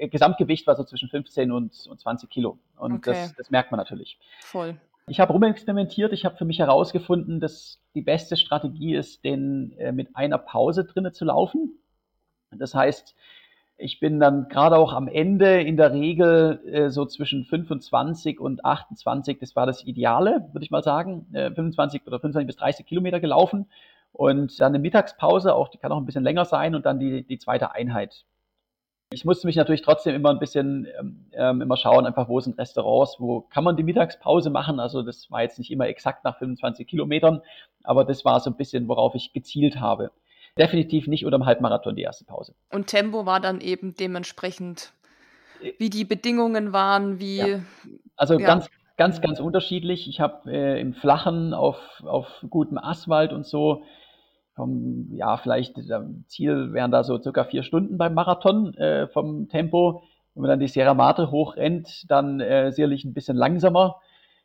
Gesamtgewicht war so zwischen 15 und, und 20 Kilo. Und okay. das, das merkt man natürlich. Voll. Ich habe rumexperimentiert, ich habe für mich herausgefunden, dass die beste Strategie ist, den äh, mit einer Pause drinne zu laufen. Das heißt, ich bin dann gerade auch am Ende in der Regel äh, so zwischen 25 und 28, das war das Ideale, würde ich mal sagen, äh, 25 oder 25 bis 30 Kilometer gelaufen und dann eine Mittagspause, auch die kann auch ein bisschen länger sein und dann die, die zweite Einheit. Ich musste mich natürlich trotzdem immer ein bisschen ähm, ähm immer schauen, einfach wo sind Restaurants, wo kann man die Mittagspause machen. Also das war jetzt nicht immer exakt nach 25 Kilometern, aber das war so ein bisschen, worauf ich gezielt habe definitiv nicht unter dem Halbmarathon die erste Pause. Und Tempo war dann eben dementsprechend, wie die Bedingungen waren, wie. Ja. Also ja. ganz, ganz, ganz unterschiedlich. Ich habe äh, im Flachen auf, auf gutem Asphalt und so vom, ja, vielleicht das Ziel wären da so circa vier Stunden beim Marathon äh, vom Tempo. Wenn man dann die Sierra Mate hochrennt, dann äh, sicherlich ein bisschen langsamer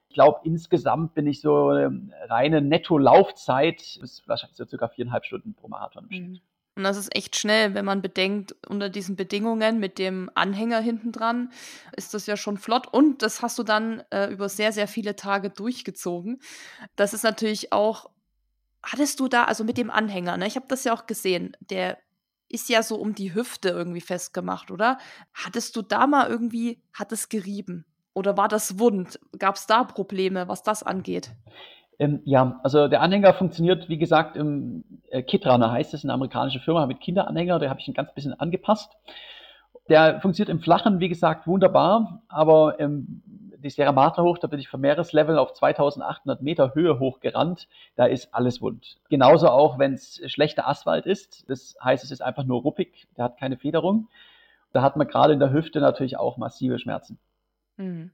glaube, insgesamt bin ich so ähm, reine Netto-Laufzeit, ist wahrscheinlich so circa viereinhalb Stunden pro Marathon Mhm. Und das ist echt schnell, wenn man bedenkt, unter diesen Bedingungen mit dem Anhänger hinten dran ist das ja schon flott. Und das hast du dann äh, über sehr, sehr viele Tage durchgezogen. Das ist natürlich auch, hattest du da, also mit dem Anhänger, ne? ich habe das ja auch gesehen, der ist ja so um die Hüfte irgendwie festgemacht, oder? Hattest du da mal irgendwie, hat es gerieben? Oder war das wund? Gab es da Probleme, was das angeht? Ähm, ja, also der Anhänger funktioniert, wie gesagt, im äh, Kitrunner heißt es, eine amerikanische Firma mit Kinderanhänger, der habe ich ein ganz bisschen angepasst. Der funktioniert im Flachen, wie gesagt, wunderbar, aber ähm, die Sierra Madre hoch, da bin ich vom Meereslevel auf 2800 Meter Höhe hochgerannt, da ist alles wund. Genauso auch, wenn es schlechter Asphalt ist, das heißt, es ist einfach nur ruppig, der hat keine Federung. Da hat man gerade in der Hüfte natürlich auch massive Schmerzen. Mhm.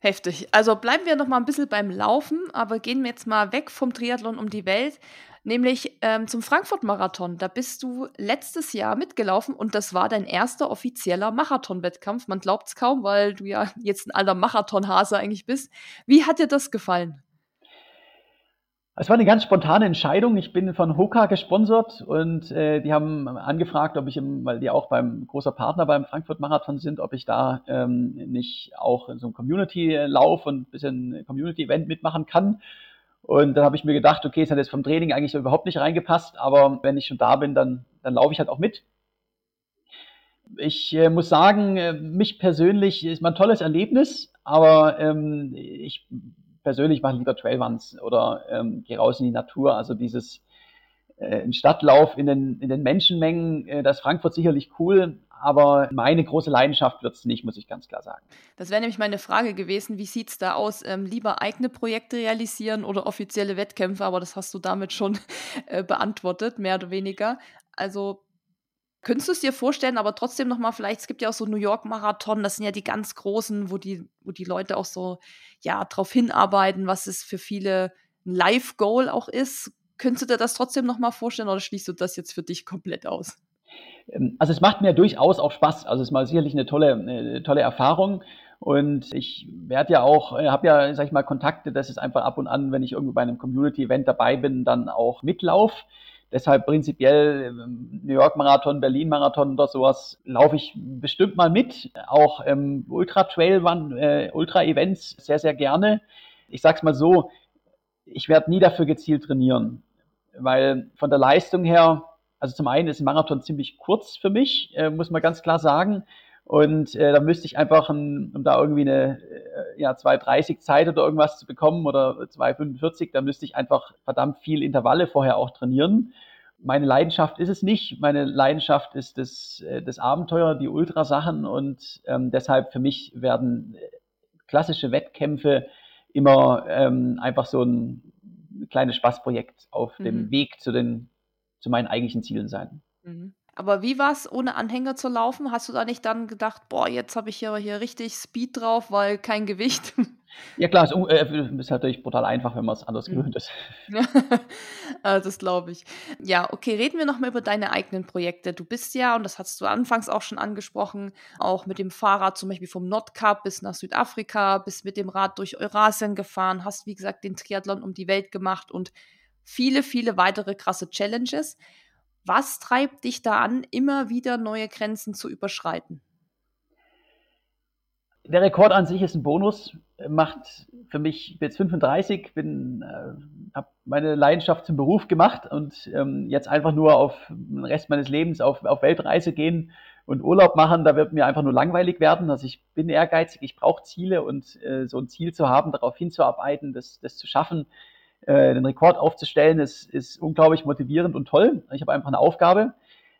Heftig. Also bleiben wir noch mal ein bisschen beim Laufen, aber gehen wir jetzt mal weg vom Triathlon um die Welt. nämlich ähm, zum Frankfurt-Marathon. Da bist du letztes Jahr mitgelaufen und das war dein erster offizieller Marathon-Wettkampf. Man glaubt es kaum, weil du ja jetzt ein alter Marathonhase eigentlich bist. Wie hat dir das gefallen? Es war eine ganz spontane Entscheidung. Ich bin von Hoka gesponsert und äh, die haben angefragt, ob ich, im, weil die auch beim großer Partner beim Frankfurt Marathon sind, ob ich da ähm, nicht auch in so einem Community-Lauf und ein bisschen Community-Event mitmachen kann. Und dann habe ich mir gedacht, okay, es hat jetzt vom Training eigentlich überhaupt nicht reingepasst, aber wenn ich schon da bin, dann, dann laufe ich halt auch mit. Ich äh, muss sagen, äh, mich persönlich ist mein tolles Erlebnis, aber ähm, ich persönlich mache lieber Trailruns oder ähm, gehe raus in die Natur. Also dieses äh, Stadtlauf in den, in den Menschenmengen, äh, das Frankfurt sicherlich cool, aber meine große Leidenschaft wird es nicht, muss ich ganz klar sagen. Das wäre nämlich meine Frage gewesen, wie sieht es da aus? Ähm, lieber eigene Projekte realisieren oder offizielle Wettkämpfe, aber das hast du damit schon äh, beantwortet, mehr oder weniger. Also Könntest du es dir vorstellen, aber trotzdem nochmal, vielleicht, es gibt ja auch so New York Marathon, das sind ja die ganz großen, wo die, wo die Leute auch so, ja, drauf hinarbeiten, was es für viele ein Live-Goal auch ist. Könntest du dir das trotzdem nochmal vorstellen oder schließt du das jetzt für dich komplett aus? Ähm, also es macht mir durchaus auch Spaß. Also es ist mal sicherlich eine tolle, eine tolle Erfahrung. Und ich werde ja auch, äh, habe ja, sag ich mal, Kontakte, dass es einfach ab und an, wenn ich irgendwo bei einem Community-Event dabei bin, dann auch mitlauf. Deshalb prinzipiell ähm, New York Marathon, Berlin Marathon oder sowas laufe ich bestimmt mal mit. Auch ähm, Ultra Trail, äh, Ultra Events sehr, sehr gerne. Ich sag's mal so, ich werde nie dafür gezielt trainieren, weil von der Leistung her, also zum einen ist ein Marathon ziemlich kurz für mich, äh, muss man ganz klar sagen. Und äh, da müsste ich einfach, ein, um da irgendwie eine äh, ja, 2,30 Zeit oder irgendwas zu bekommen oder 2,45, da müsste ich einfach verdammt viel Intervalle vorher auch trainieren. Meine Leidenschaft ist es nicht. Meine Leidenschaft ist das, äh, das Abenteuer, die Ultrasachen und ähm, deshalb für mich werden äh, klassische Wettkämpfe immer ähm, einfach so ein kleines Spaßprojekt auf mhm. dem Weg zu den zu meinen eigentlichen Zielen sein. Mhm. Aber wie war es, ohne Anhänger zu laufen? Hast du da nicht dann gedacht, boah, jetzt habe ich hier, hier richtig Speed drauf, weil kein Gewicht? Ja klar, es äh, ist natürlich brutal einfach, wenn man es anders mhm. gewöhnt ist. das glaube ich. Ja, okay, reden wir nochmal über deine eigenen Projekte. Du bist ja, und das hast du anfangs auch schon angesprochen, auch mit dem Fahrrad zum Beispiel vom Nordkap bis nach Südafrika, bis mit dem Rad durch Eurasien gefahren, hast, wie gesagt, den Triathlon um die Welt gemacht und viele, viele weitere krasse Challenges. Was treibt dich da an, immer wieder neue Grenzen zu überschreiten? Der Rekord an sich ist ein Bonus, macht für mich, ich bin jetzt 35, bin, äh, habe meine Leidenschaft zum Beruf gemacht und ähm, jetzt einfach nur auf den Rest meines Lebens auf, auf Weltreise gehen und Urlaub machen, da wird mir einfach nur langweilig werden. Also ich bin ehrgeizig, ich brauche Ziele und äh, so ein Ziel zu haben, darauf hinzuarbeiten, das, das zu schaffen, äh, den Rekord aufzustellen, ist, ist unglaublich motivierend und toll. Ich habe einfach eine Aufgabe.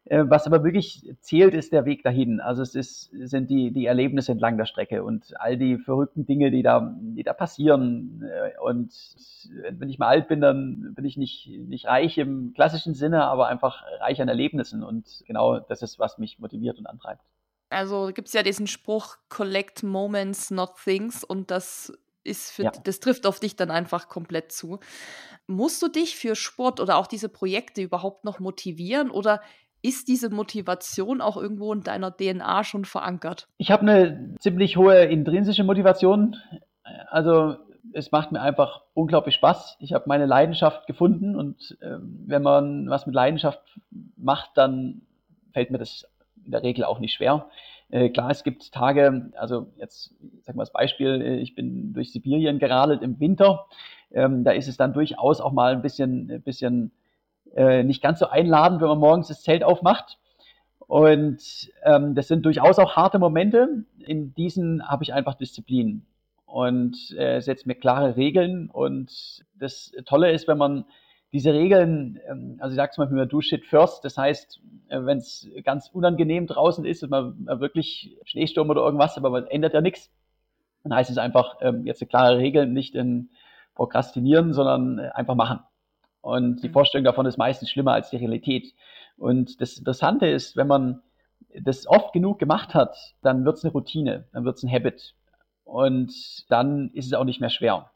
Äh, was aber wirklich zählt, ist der Weg dahin. Also es ist, sind die, die Erlebnisse entlang der Strecke und all die verrückten Dinge, die da, die da passieren. Äh, und wenn ich mal alt bin, dann bin ich nicht, nicht reich im klassischen Sinne, aber einfach reich an Erlebnissen. Und genau das ist, was mich motiviert und antreibt. Also gibt es ja diesen Spruch, collect moments, not things. Und das ist für, ja. das trifft auf dich dann einfach komplett zu. Musst du dich für Sport oder auch diese Projekte überhaupt noch motivieren oder ist diese Motivation auch irgendwo in deiner DNA schon verankert? Ich habe eine ziemlich hohe intrinsische Motivation. Also es macht mir einfach unglaublich Spaß. Ich habe meine Leidenschaft gefunden und äh, wenn man was mit Leidenschaft macht, dann fällt mir das in der Regel auch nicht schwer. Äh, klar, es gibt Tage, also jetzt sag mal das Beispiel, äh, ich bin durch Sibirien geradelt im Winter. Ähm, da ist es dann durchaus auch mal ein bisschen, ein bisschen äh, nicht ganz so einladend, wenn man morgens das Zelt aufmacht. Und ähm, das sind durchaus auch harte Momente. In diesen habe ich einfach Disziplin und äh, setze mir klare Regeln. Und das Tolle ist, wenn man diese Regeln, ähm, also ich sag's mal immer, do shit first. Das heißt, äh, wenn es ganz unangenehm draußen ist und man wirklich Schneesturm oder irgendwas, aber man ändert ja nichts, dann heißt es einfach, ähm, jetzt eine klare Regel, nicht in Prokrastinieren, sondern äh, einfach machen. Und die mhm. Vorstellung davon ist meistens schlimmer als die Realität. Und das Interessante ist, wenn man das oft genug gemacht hat, dann wird es eine Routine, dann wird es ein Habit. Und dann ist es auch nicht mehr schwer.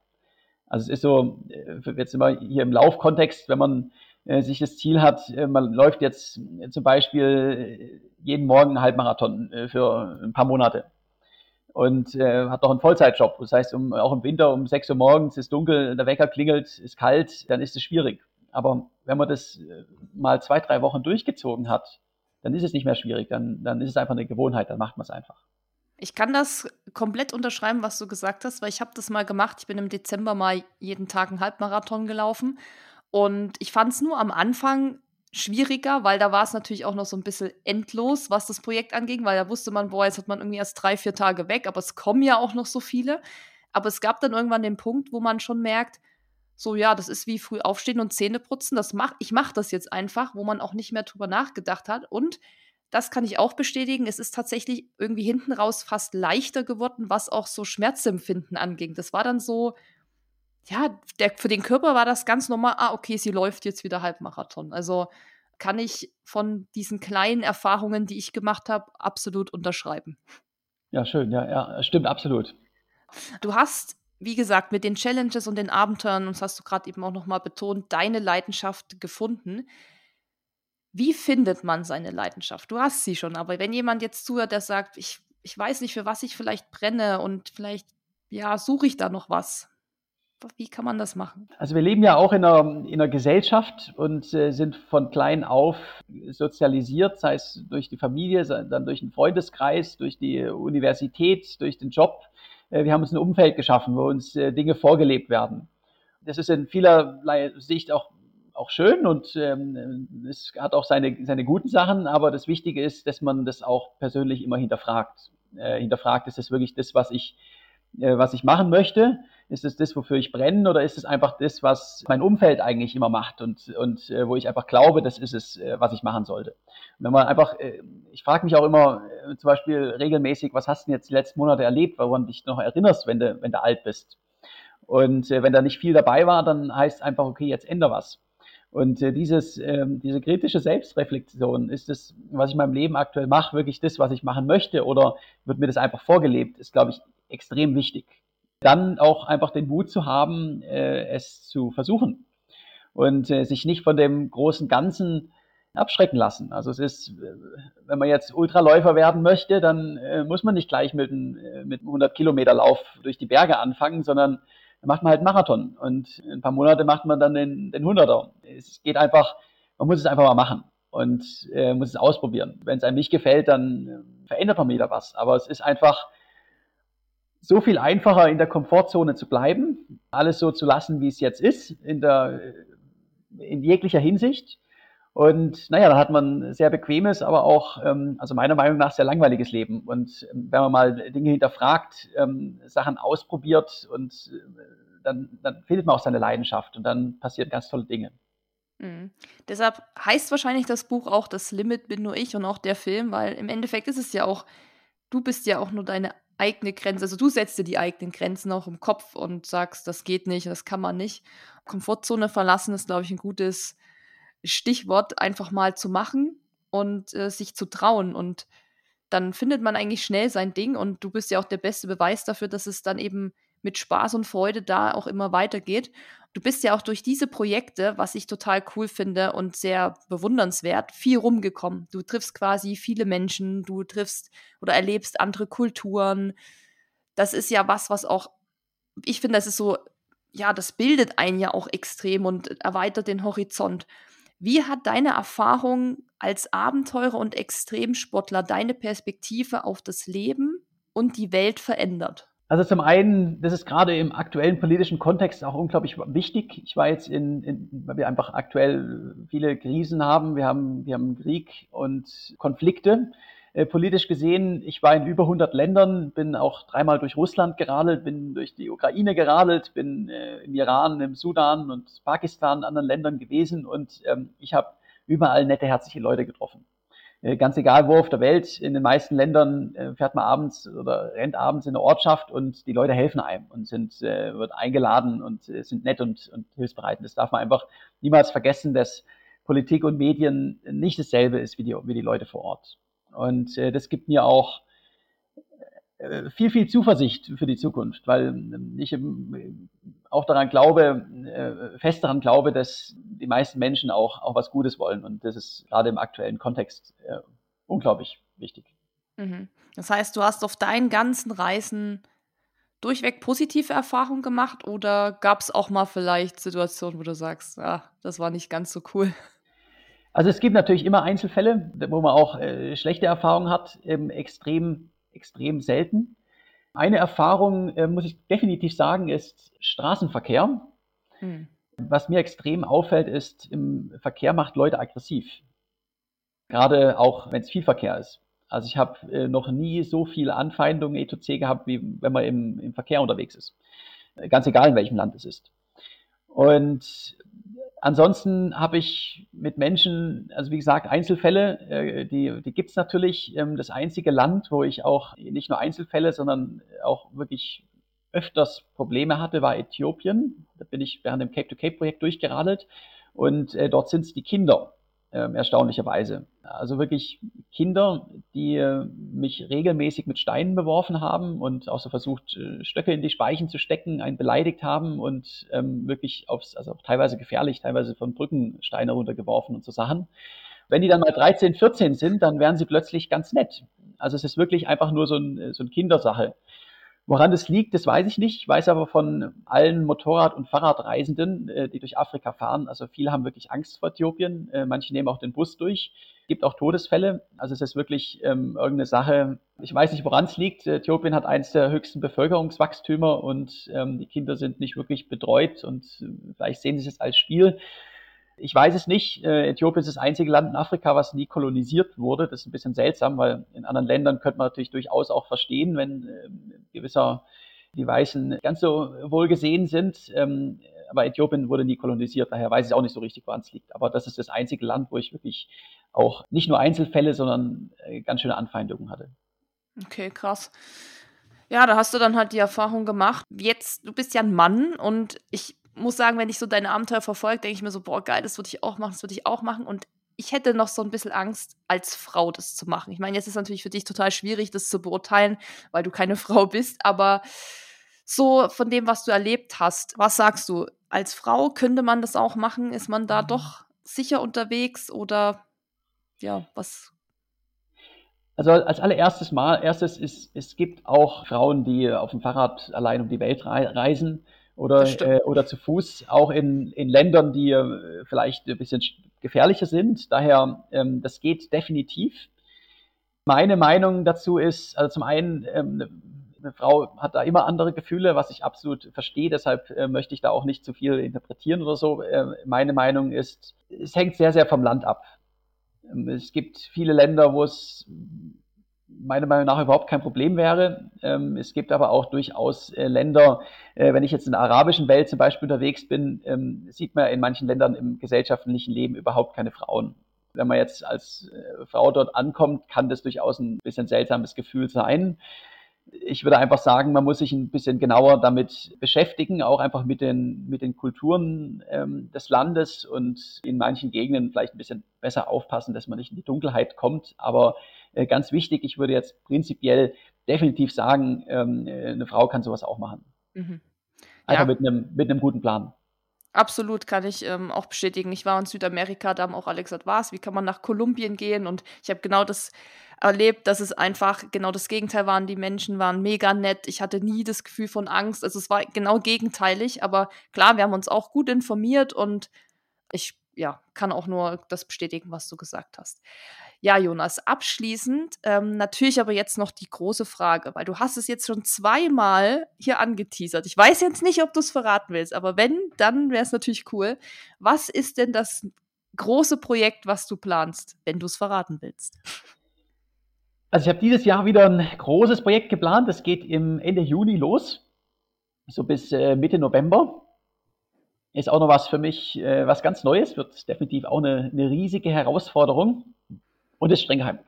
Also es ist so, äh, jetzt immer hier im Laufkontext, wenn man äh, sich das Ziel hat, äh, man läuft jetzt zum Beispiel jeden Morgen einen Halbmarathon äh, für ein paar Monate und äh, hat noch einen Vollzeitjob. Das heißt, um, auch im Winter um 6 Uhr morgens ist dunkel, der Wecker klingelt, ist kalt, dann ist es schwierig. Aber wenn man das mal zwei, drei Wochen durchgezogen hat, dann ist es nicht mehr schwierig, dann, dann ist es einfach eine Gewohnheit, dann macht man es einfach. Ich kann das komplett unterschreiben, was du gesagt hast, weil ich habe das mal gemacht. Ich bin im Dezember mal jeden Tag einen Halbmarathon gelaufen und ich fand es nur am Anfang schwieriger, weil da war es natürlich auch noch so ein bisschen endlos, was das Projekt anging, weil da wusste man, boah, jetzt hat man irgendwie erst drei, vier Tage weg, aber es kommen ja auch noch so viele. Aber es gab dann irgendwann den Punkt, wo man schon merkt, so ja, das ist wie früh aufstehen und Zähne putzen, das mach, ich mache das jetzt einfach, wo man auch nicht mehr drüber nachgedacht hat. Und das kann ich auch bestätigen, es ist tatsächlich irgendwie hinten raus fast leichter geworden, was auch so Schmerzempfinden anging. Das war dann so, ja, der, für den Körper war das ganz normal, ah, okay, sie läuft jetzt wieder Halbmarathon. Also kann ich von diesen kleinen Erfahrungen, die ich gemacht habe, absolut unterschreiben. Ja, schön, ja, ja, stimmt, absolut. Du hast, wie gesagt, mit den Challenges und den Abenteuern, und das hast du gerade eben auch nochmal betont, deine Leidenschaft gefunden. Wie findet man seine Leidenschaft? Du hast sie schon, aber wenn jemand jetzt zuhört, der sagt, ich, ich weiß nicht, für was ich vielleicht brenne und vielleicht, ja, suche ich da noch was. Wie kann man das machen? Also wir leben ja auch in einer, in einer Gesellschaft und äh, sind von klein auf sozialisiert, sei es durch die Familie, dann durch den Freundeskreis, durch die Universität, durch den Job. Äh, wir haben uns ein Umfeld geschaffen, wo uns äh, Dinge vorgelebt werden. Das ist in vielerlei Sicht auch, auch schön und ähm, es hat auch seine, seine guten Sachen, aber das Wichtige ist, dass man das auch persönlich immer hinterfragt. Äh, hinterfragt, ist das wirklich das, was ich äh, was ich machen möchte? Ist es das, wofür ich brenne oder ist es einfach das, was mein Umfeld eigentlich immer macht und, und äh, wo ich einfach glaube, das ist es, äh, was ich machen sollte? Und wenn man einfach, äh, ich frage mich auch immer äh, zum Beispiel regelmäßig, was hast du denn jetzt die letzten Monate erlebt, woran dich noch erinnerst, wenn du, wenn du alt bist? Und äh, wenn da nicht viel dabei war, dann heißt einfach, okay, jetzt ändere was. Und äh, dieses, äh, diese kritische Selbstreflexion, ist das, was ich in meinem Leben aktuell mache, wirklich das, was ich machen möchte oder wird mir das einfach vorgelebt, ist, glaube ich, extrem wichtig. Dann auch einfach den Mut zu haben, äh, es zu versuchen und äh, sich nicht von dem großen Ganzen abschrecken lassen. Also es ist, wenn man jetzt Ultraläufer werden möchte, dann muss man nicht gleich mit, mit einem 100 Kilometer Lauf durch die Berge anfangen, sondern dann macht man halt einen Marathon und in ein paar Monate macht man dann den, 100er. Es geht einfach, man muss es einfach mal machen und äh, muss es ausprobieren. Wenn es einem nicht gefällt, dann äh, verändert man wieder was. Aber es ist einfach so viel einfacher in der Komfortzone zu bleiben, alles so zu lassen, wie es jetzt ist, in, der, in jeglicher Hinsicht. Und naja, dann hat man ein sehr bequemes, aber auch, ähm, also meiner Meinung nach, sehr langweiliges Leben. Und ähm, wenn man mal Dinge hinterfragt, ähm, Sachen ausprobiert und äh, dann, dann findet man auch seine Leidenschaft und dann passieren ganz tolle Dinge. Mhm. Deshalb heißt wahrscheinlich das Buch auch Das Limit bin nur ich und auch der Film, weil im Endeffekt ist es ja auch, du bist ja auch nur deine eigene Grenze. Also du setzt dir die eigenen Grenzen auch im Kopf und sagst, das geht nicht, das kann man nicht. Komfortzone verlassen ist, glaube ich, ein gutes Stichwort, einfach mal zu machen und äh, sich zu trauen. Und dann findet man eigentlich schnell sein Ding und du bist ja auch der beste Beweis dafür, dass es dann eben mit Spaß und Freude da auch immer weitergeht du bist ja auch durch diese Projekte, was ich total cool finde und sehr bewundernswert, viel rumgekommen. Du triffst quasi viele Menschen, du triffst oder erlebst andere Kulturen. Das ist ja was, was auch, ich finde, das ist so, ja, das bildet einen ja auch extrem und erweitert den Horizont. Wie hat deine Erfahrung als Abenteurer und Extremsportler deine Perspektive auf das Leben und die Welt verändert? Also zum einen, das ist gerade im aktuellen politischen Kontext auch unglaublich wichtig. Ich war jetzt in, in weil wir einfach aktuell viele Krisen haben. Wir haben, wir haben Krieg und Konflikte. Äh, politisch gesehen, ich war in über 100 Ländern, bin auch dreimal durch Russland geradelt, bin durch die Ukraine geradelt, bin äh, im Iran, im Sudan und Pakistan, anderen Ländern gewesen und ähm, ich habe überall nette, herzliche Leute getroffen. Äh, ganz egal wo auf der Welt, in den meisten Ländern äh, fährt man abends oder rennt abends in der Ortschaft und die Leute helfen einem und sind, äh, wird eingeladen und sind nett und, und hilfsbereit. Und das darf man einfach niemals vergessen, dass Politik und Medien nicht dasselbe ist wie die, wie die Leute vor Ort. Und das gibt mir auch viel, viel Zuversicht für die Zukunft, weil ich auch daran glaube, fest daran glaube, dass die meisten Menschen auch, auch was Gutes wollen. Und das ist gerade im aktuellen Kontext äh, unglaublich wichtig. Mhm. Das heißt, du hast auf deinen ganzen Reisen durchweg positive Erfahrungen gemacht oder gab es auch mal vielleicht Situationen, wo du sagst, ja, das war nicht ganz so cool? Also es gibt natürlich immer Einzelfälle, wo man auch äh, schlechte Erfahrungen hat, ähm, extrem, extrem selten. Eine Erfahrung, äh, muss ich definitiv sagen, ist Straßenverkehr. Hm. Was mir extrem auffällt, ist, im Verkehr macht Leute aggressiv. Gerade auch, wenn es viel Verkehr ist. Also ich habe äh, noch nie so viele Anfeindungen E2C gehabt, wie wenn man im, im Verkehr unterwegs ist. Ganz egal, in welchem Land es ist. Und ansonsten habe ich mit Menschen, also wie gesagt, Einzelfälle, äh, die, die gibt es natürlich. Ähm, das einzige Land, wo ich auch nicht nur Einzelfälle, sondern auch wirklich öfters Probleme hatte, war Äthiopien. Da bin ich während dem Cape-to-Cape-Projekt durchgeradelt und äh, dort sind es die Kinder, äh, erstaunlicherweise. Also wirklich Kinder, die äh, mich regelmäßig mit Steinen beworfen haben und auch so versucht, äh, Stöcke in die Speichen zu stecken, einen beleidigt haben und ähm, wirklich aufs, also teilweise gefährlich, teilweise von Brücken Steine runtergeworfen und so Sachen. Wenn die dann mal 13, 14 sind, dann werden sie plötzlich ganz nett. Also es ist wirklich einfach nur so, ein, so eine Kindersache. Woran das liegt, das weiß ich nicht. Ich weiß aber von allen Motorrad- und Fahrradreisenden, äh, die durch Afrika fahren, also viele haben wirklich Angst vor Äthiopien. Äh, manche nehmen auch den Bus durch. Gibt auch Todesfälle. Also es ist wirklich ähm, irgendeine Sache. Ich weiß nicht, woran es liegt. Äthiopien hat eines der höchsten Bevölkerungswachstümer und ähm, die Kinder sind nicht wirklich betreut und äh, vielleicht sehen sie es als Spiel. Ich weiß es nicht. Äh, Äthiopien ist das einzige Land in Afrika, was nie kolonisiert wurde. Das ist ein bisschen seltsam, weil in anderen Ländern könnte man natürlich durchaus auch verstehen, wenn äh, gewisser die Weißen ganz so wohl gesehen sind. Ähm, aber Äthiopien wurde nie kolonisiert, daher weiß ich auch nicht so richtig, woran es liegt. Aber das ist das einzige Land, wo ich wirklich auch nicht nur Einzelfälle, sondern äh, ganz schöne Anfeindungen hatte. Okay, krass. Ja, da hast du dann halt die Erfahrung gemacht. Jetzt, du bist ja ein Mann und ich muss sagen, wenn ich so deine Abenteuer verfolge, denke ich mir so, boah, geil, das würde ich auch machen, das würde ich auch machen. Und ich hätte noch so ein bisschen Angst, als Frau das zu machen. Ich meine, jetzt ist natürlich für dich total schwierig, das zu beurteilen, weil du keine Frau bist, aber so von dem, was du erlebt hast, was sagst du? Als Frau könnte man das auch machen? Ist man da doch sicher unterwegs oder ja, was also als allererstes Mal, erstes ist, es gibt auch Frauen, die auf dem Fahrrad allein um die Welt reisen oder, äh, oder zu Fuß, auch in, in Ländern, die äh, vielleicht ein bisschen gefährlicher sind. Daher, ähm, das geht definitiv. Meine Meinung dazu ist, also zum einen, ähm, eine Frau hat da immer andere Gefühle, was ich absolut verstehe, deshalb äh, möchte ich da auch nicht zu viel interpretieren oder so. Äh, meine Meinung ist, es hängt sehr, sehr vom Land ab. Ähm, es gibt viele Länder, wo es meiner Meinung nach überhaupt kein Problem wäre. Ähm, es gibt aber auch durchaus äh, Länder, äh, wenn ich jetzt in der arabischen Welt zum Beispiel unterwegs bin, ähm, sieht man in manchen Ländern im gesellschaftlichen Leben überhaupt keine Frauen. Wenn man jetzt als äh, Frau dort ankommt, kann das durchaus ein bisschen seltsames Gefühl sein. Ich würde einfach sagen, man muss sich ein bisschen genauer damit beschäftigen, auch einfach mit den, mit den Kulturen ähm, des Landes und in manchen Gegenden vielleicht ein bisschen besser aufpassen, dass man nicht in die Dunkelheit kommt. Aber äh, ganz wichtig. Ich würde jetzt prinzipiell definitiv sagen, ähm, äh, eine Frau kann sowas auch machen. Mhm. Einfach ja. mit einem mit einem guten Plan. Absolut, kann ich ähm, auch bestätigen. Ich war in Südamerika, da haben auch alle gesagt, was, wie kann man nach Kolumbien gehen? Und ich habe genau das erlebt, dass es einfach genau das Gegenteil waren. Die Menschen waren mega nett. Ich hatte nie das Gefühl von Angst. Also es war genau gegenteilig. Aber klar, wir haben uns auch gut informiert und ich ja, kann auch nur das bestätigen, was du gesagt hast. Ja, Jonas, abschließend ähm, natürlich aber jetzt noch die große Frage, weil du hast es jetzt schon zweimal hier angeteasert. Ich weiß jetzt nicht, ob du es verraten willst, aber wenn, dann wäre es natürlich cool. Was ist denn das große Projekt, was du planst, wenn du es verraten willst? Also ich habe dieses Jahr wieder ein großes Projekt geplant. Das geht im Ende Juni los, so bis äh, Mitte November. Ist auch noch was für mich, äh, was ganz Neues, wird definitiv auch eine, eine riesige Herausforderung und ist streng geheim.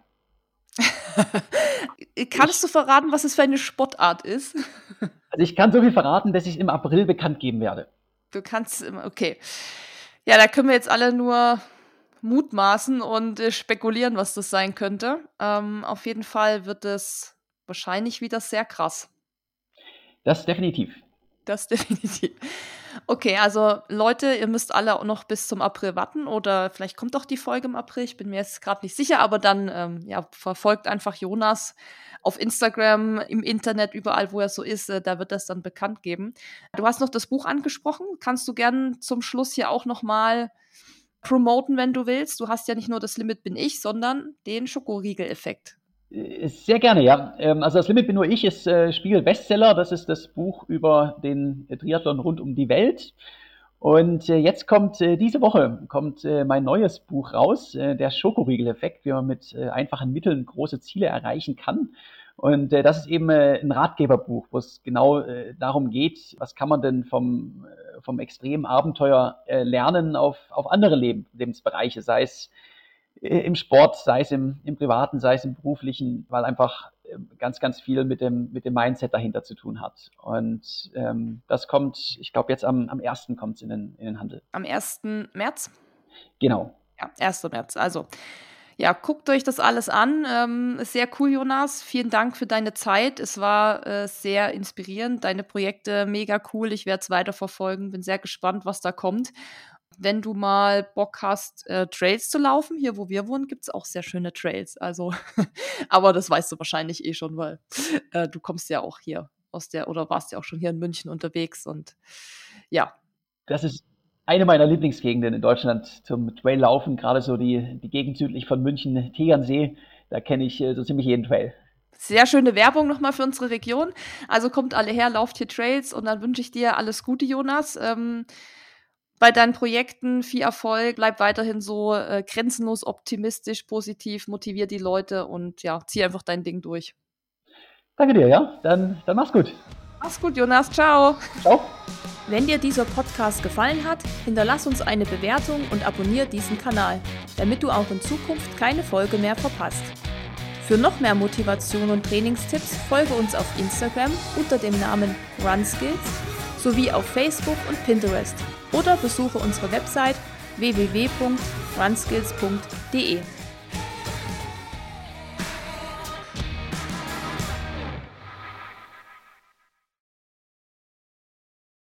Kannst du verraten, was es für eine Sportart ist? also ich kann so viel verraten, dass ich es im April bekannt geben werde. Du kannst immer, okay. Ja, da können wir jetzt alle nur mutmaßen und äh, spekulieren, was das sein könnte. Ähm, auf jeden Fall wird es wahrscheinlich wieder sehr krass. Das definitiv. Das definitiv. Okay, also Leute, ihr müsst alle auch noch bis zum April warten oder vielleicht kommt doch die Folge im April. Ich bin mir jetzt gerade nicht sicher, aber dann ähm, ja, verfolgt einfach Jonas auf Instagram, im Internet, überall, wo er so ist. Äh, da wird das dann bekannt geben. Du hast noch das Buch angesprochen. Kannst du gern zum Schluss hier auch noch mal promoten, wenn du willst? Du hast ja nicht nur das Limit bin ich, sondern den Schokoriegel-Effekt. Äh, sehr gerne, ja. Ähm, also das Limit bin nur ich ist äh, Spiegel Bestseller. Das ist das Buch über den Triathlon rund um die Welt. Und äh, jetzt kommt äh, diese Woche kommt äh, mein neues Buch raus, äh, der Schokoriegel-Effekt, wie man mit einfachen Mitteln große Ziele erreichen kann. Und das ist eben ein Ratgeberbuch, wo es genau darum geht, was kann man denn vom, vom extremen Abenteuer lernen auf, auf andere Leben, Lebensbereiche, sei es äh, im Sport, sei es im, im privaten, sei es im beruflichen, weil einfach ähm, ganz, ganz viel mit dem, mit dem Mindset dahinter zu tun hat. Und ähm, das kommt, ich glaube, jetzt am, am 1. kommt es in den, in den Handel. Am 1. März? Genau. Ja, 1. März. Also, ja, guckt euch das alles an. Ähm, sehr cool, Jonas. Vielen Dank für deine Zeit. Es war äh, sehr inspirierend. Deine Projekte mega cool. Ich werde es weiterverfolgen. Bin sehr gespannt, was da kommt wenn du mal Bock hast, äh, Trails zu laufen, hier wo wir wohnen, gibt es auch sehr schöne Trails. Also, aber das weißt du wahrscheinlich eh schon, weil äh, du kommst ja auch hier aus der oder warst ja auch schon hier in München unterwegs und ja. Das ist eine meiner Lieblingsgegenden in Deutschland zum Traillaufen, gerade so die, die Gegend südlich von München, Tegernsee. Da kenne ich äh, so ziemlich jeden Trail. Sehr schöne Werbung nochmal für unsere Region. Also kommt alle her, lauft hier Trails und dann wünsche ich dir alles Gute, Jonas. Ähm, bei deinen Projekten viel Erfolg, bleib weiterhin so äh, grenzenlos optimistisch, positiv, motivier die Leute und ja, zieh einfach dein Ding durch. Danke dir, ja. Dann, dann mach's gut. Mach's gut, Jonas. Ciao. Ciao. Wenn dir dieser Podcast gefallen hat, hinterlass uns eine Bewertung und abonniere diesen Kanal, damit du auch in Zukunft keine Folge mehr verpasst. Für noch mehr Motivation und Trainingstipps folge uns auf Instagram unter dem Namen RunSkills sowie auf Facebook und Pinterest oder besuche unsere Website www.runskills.de.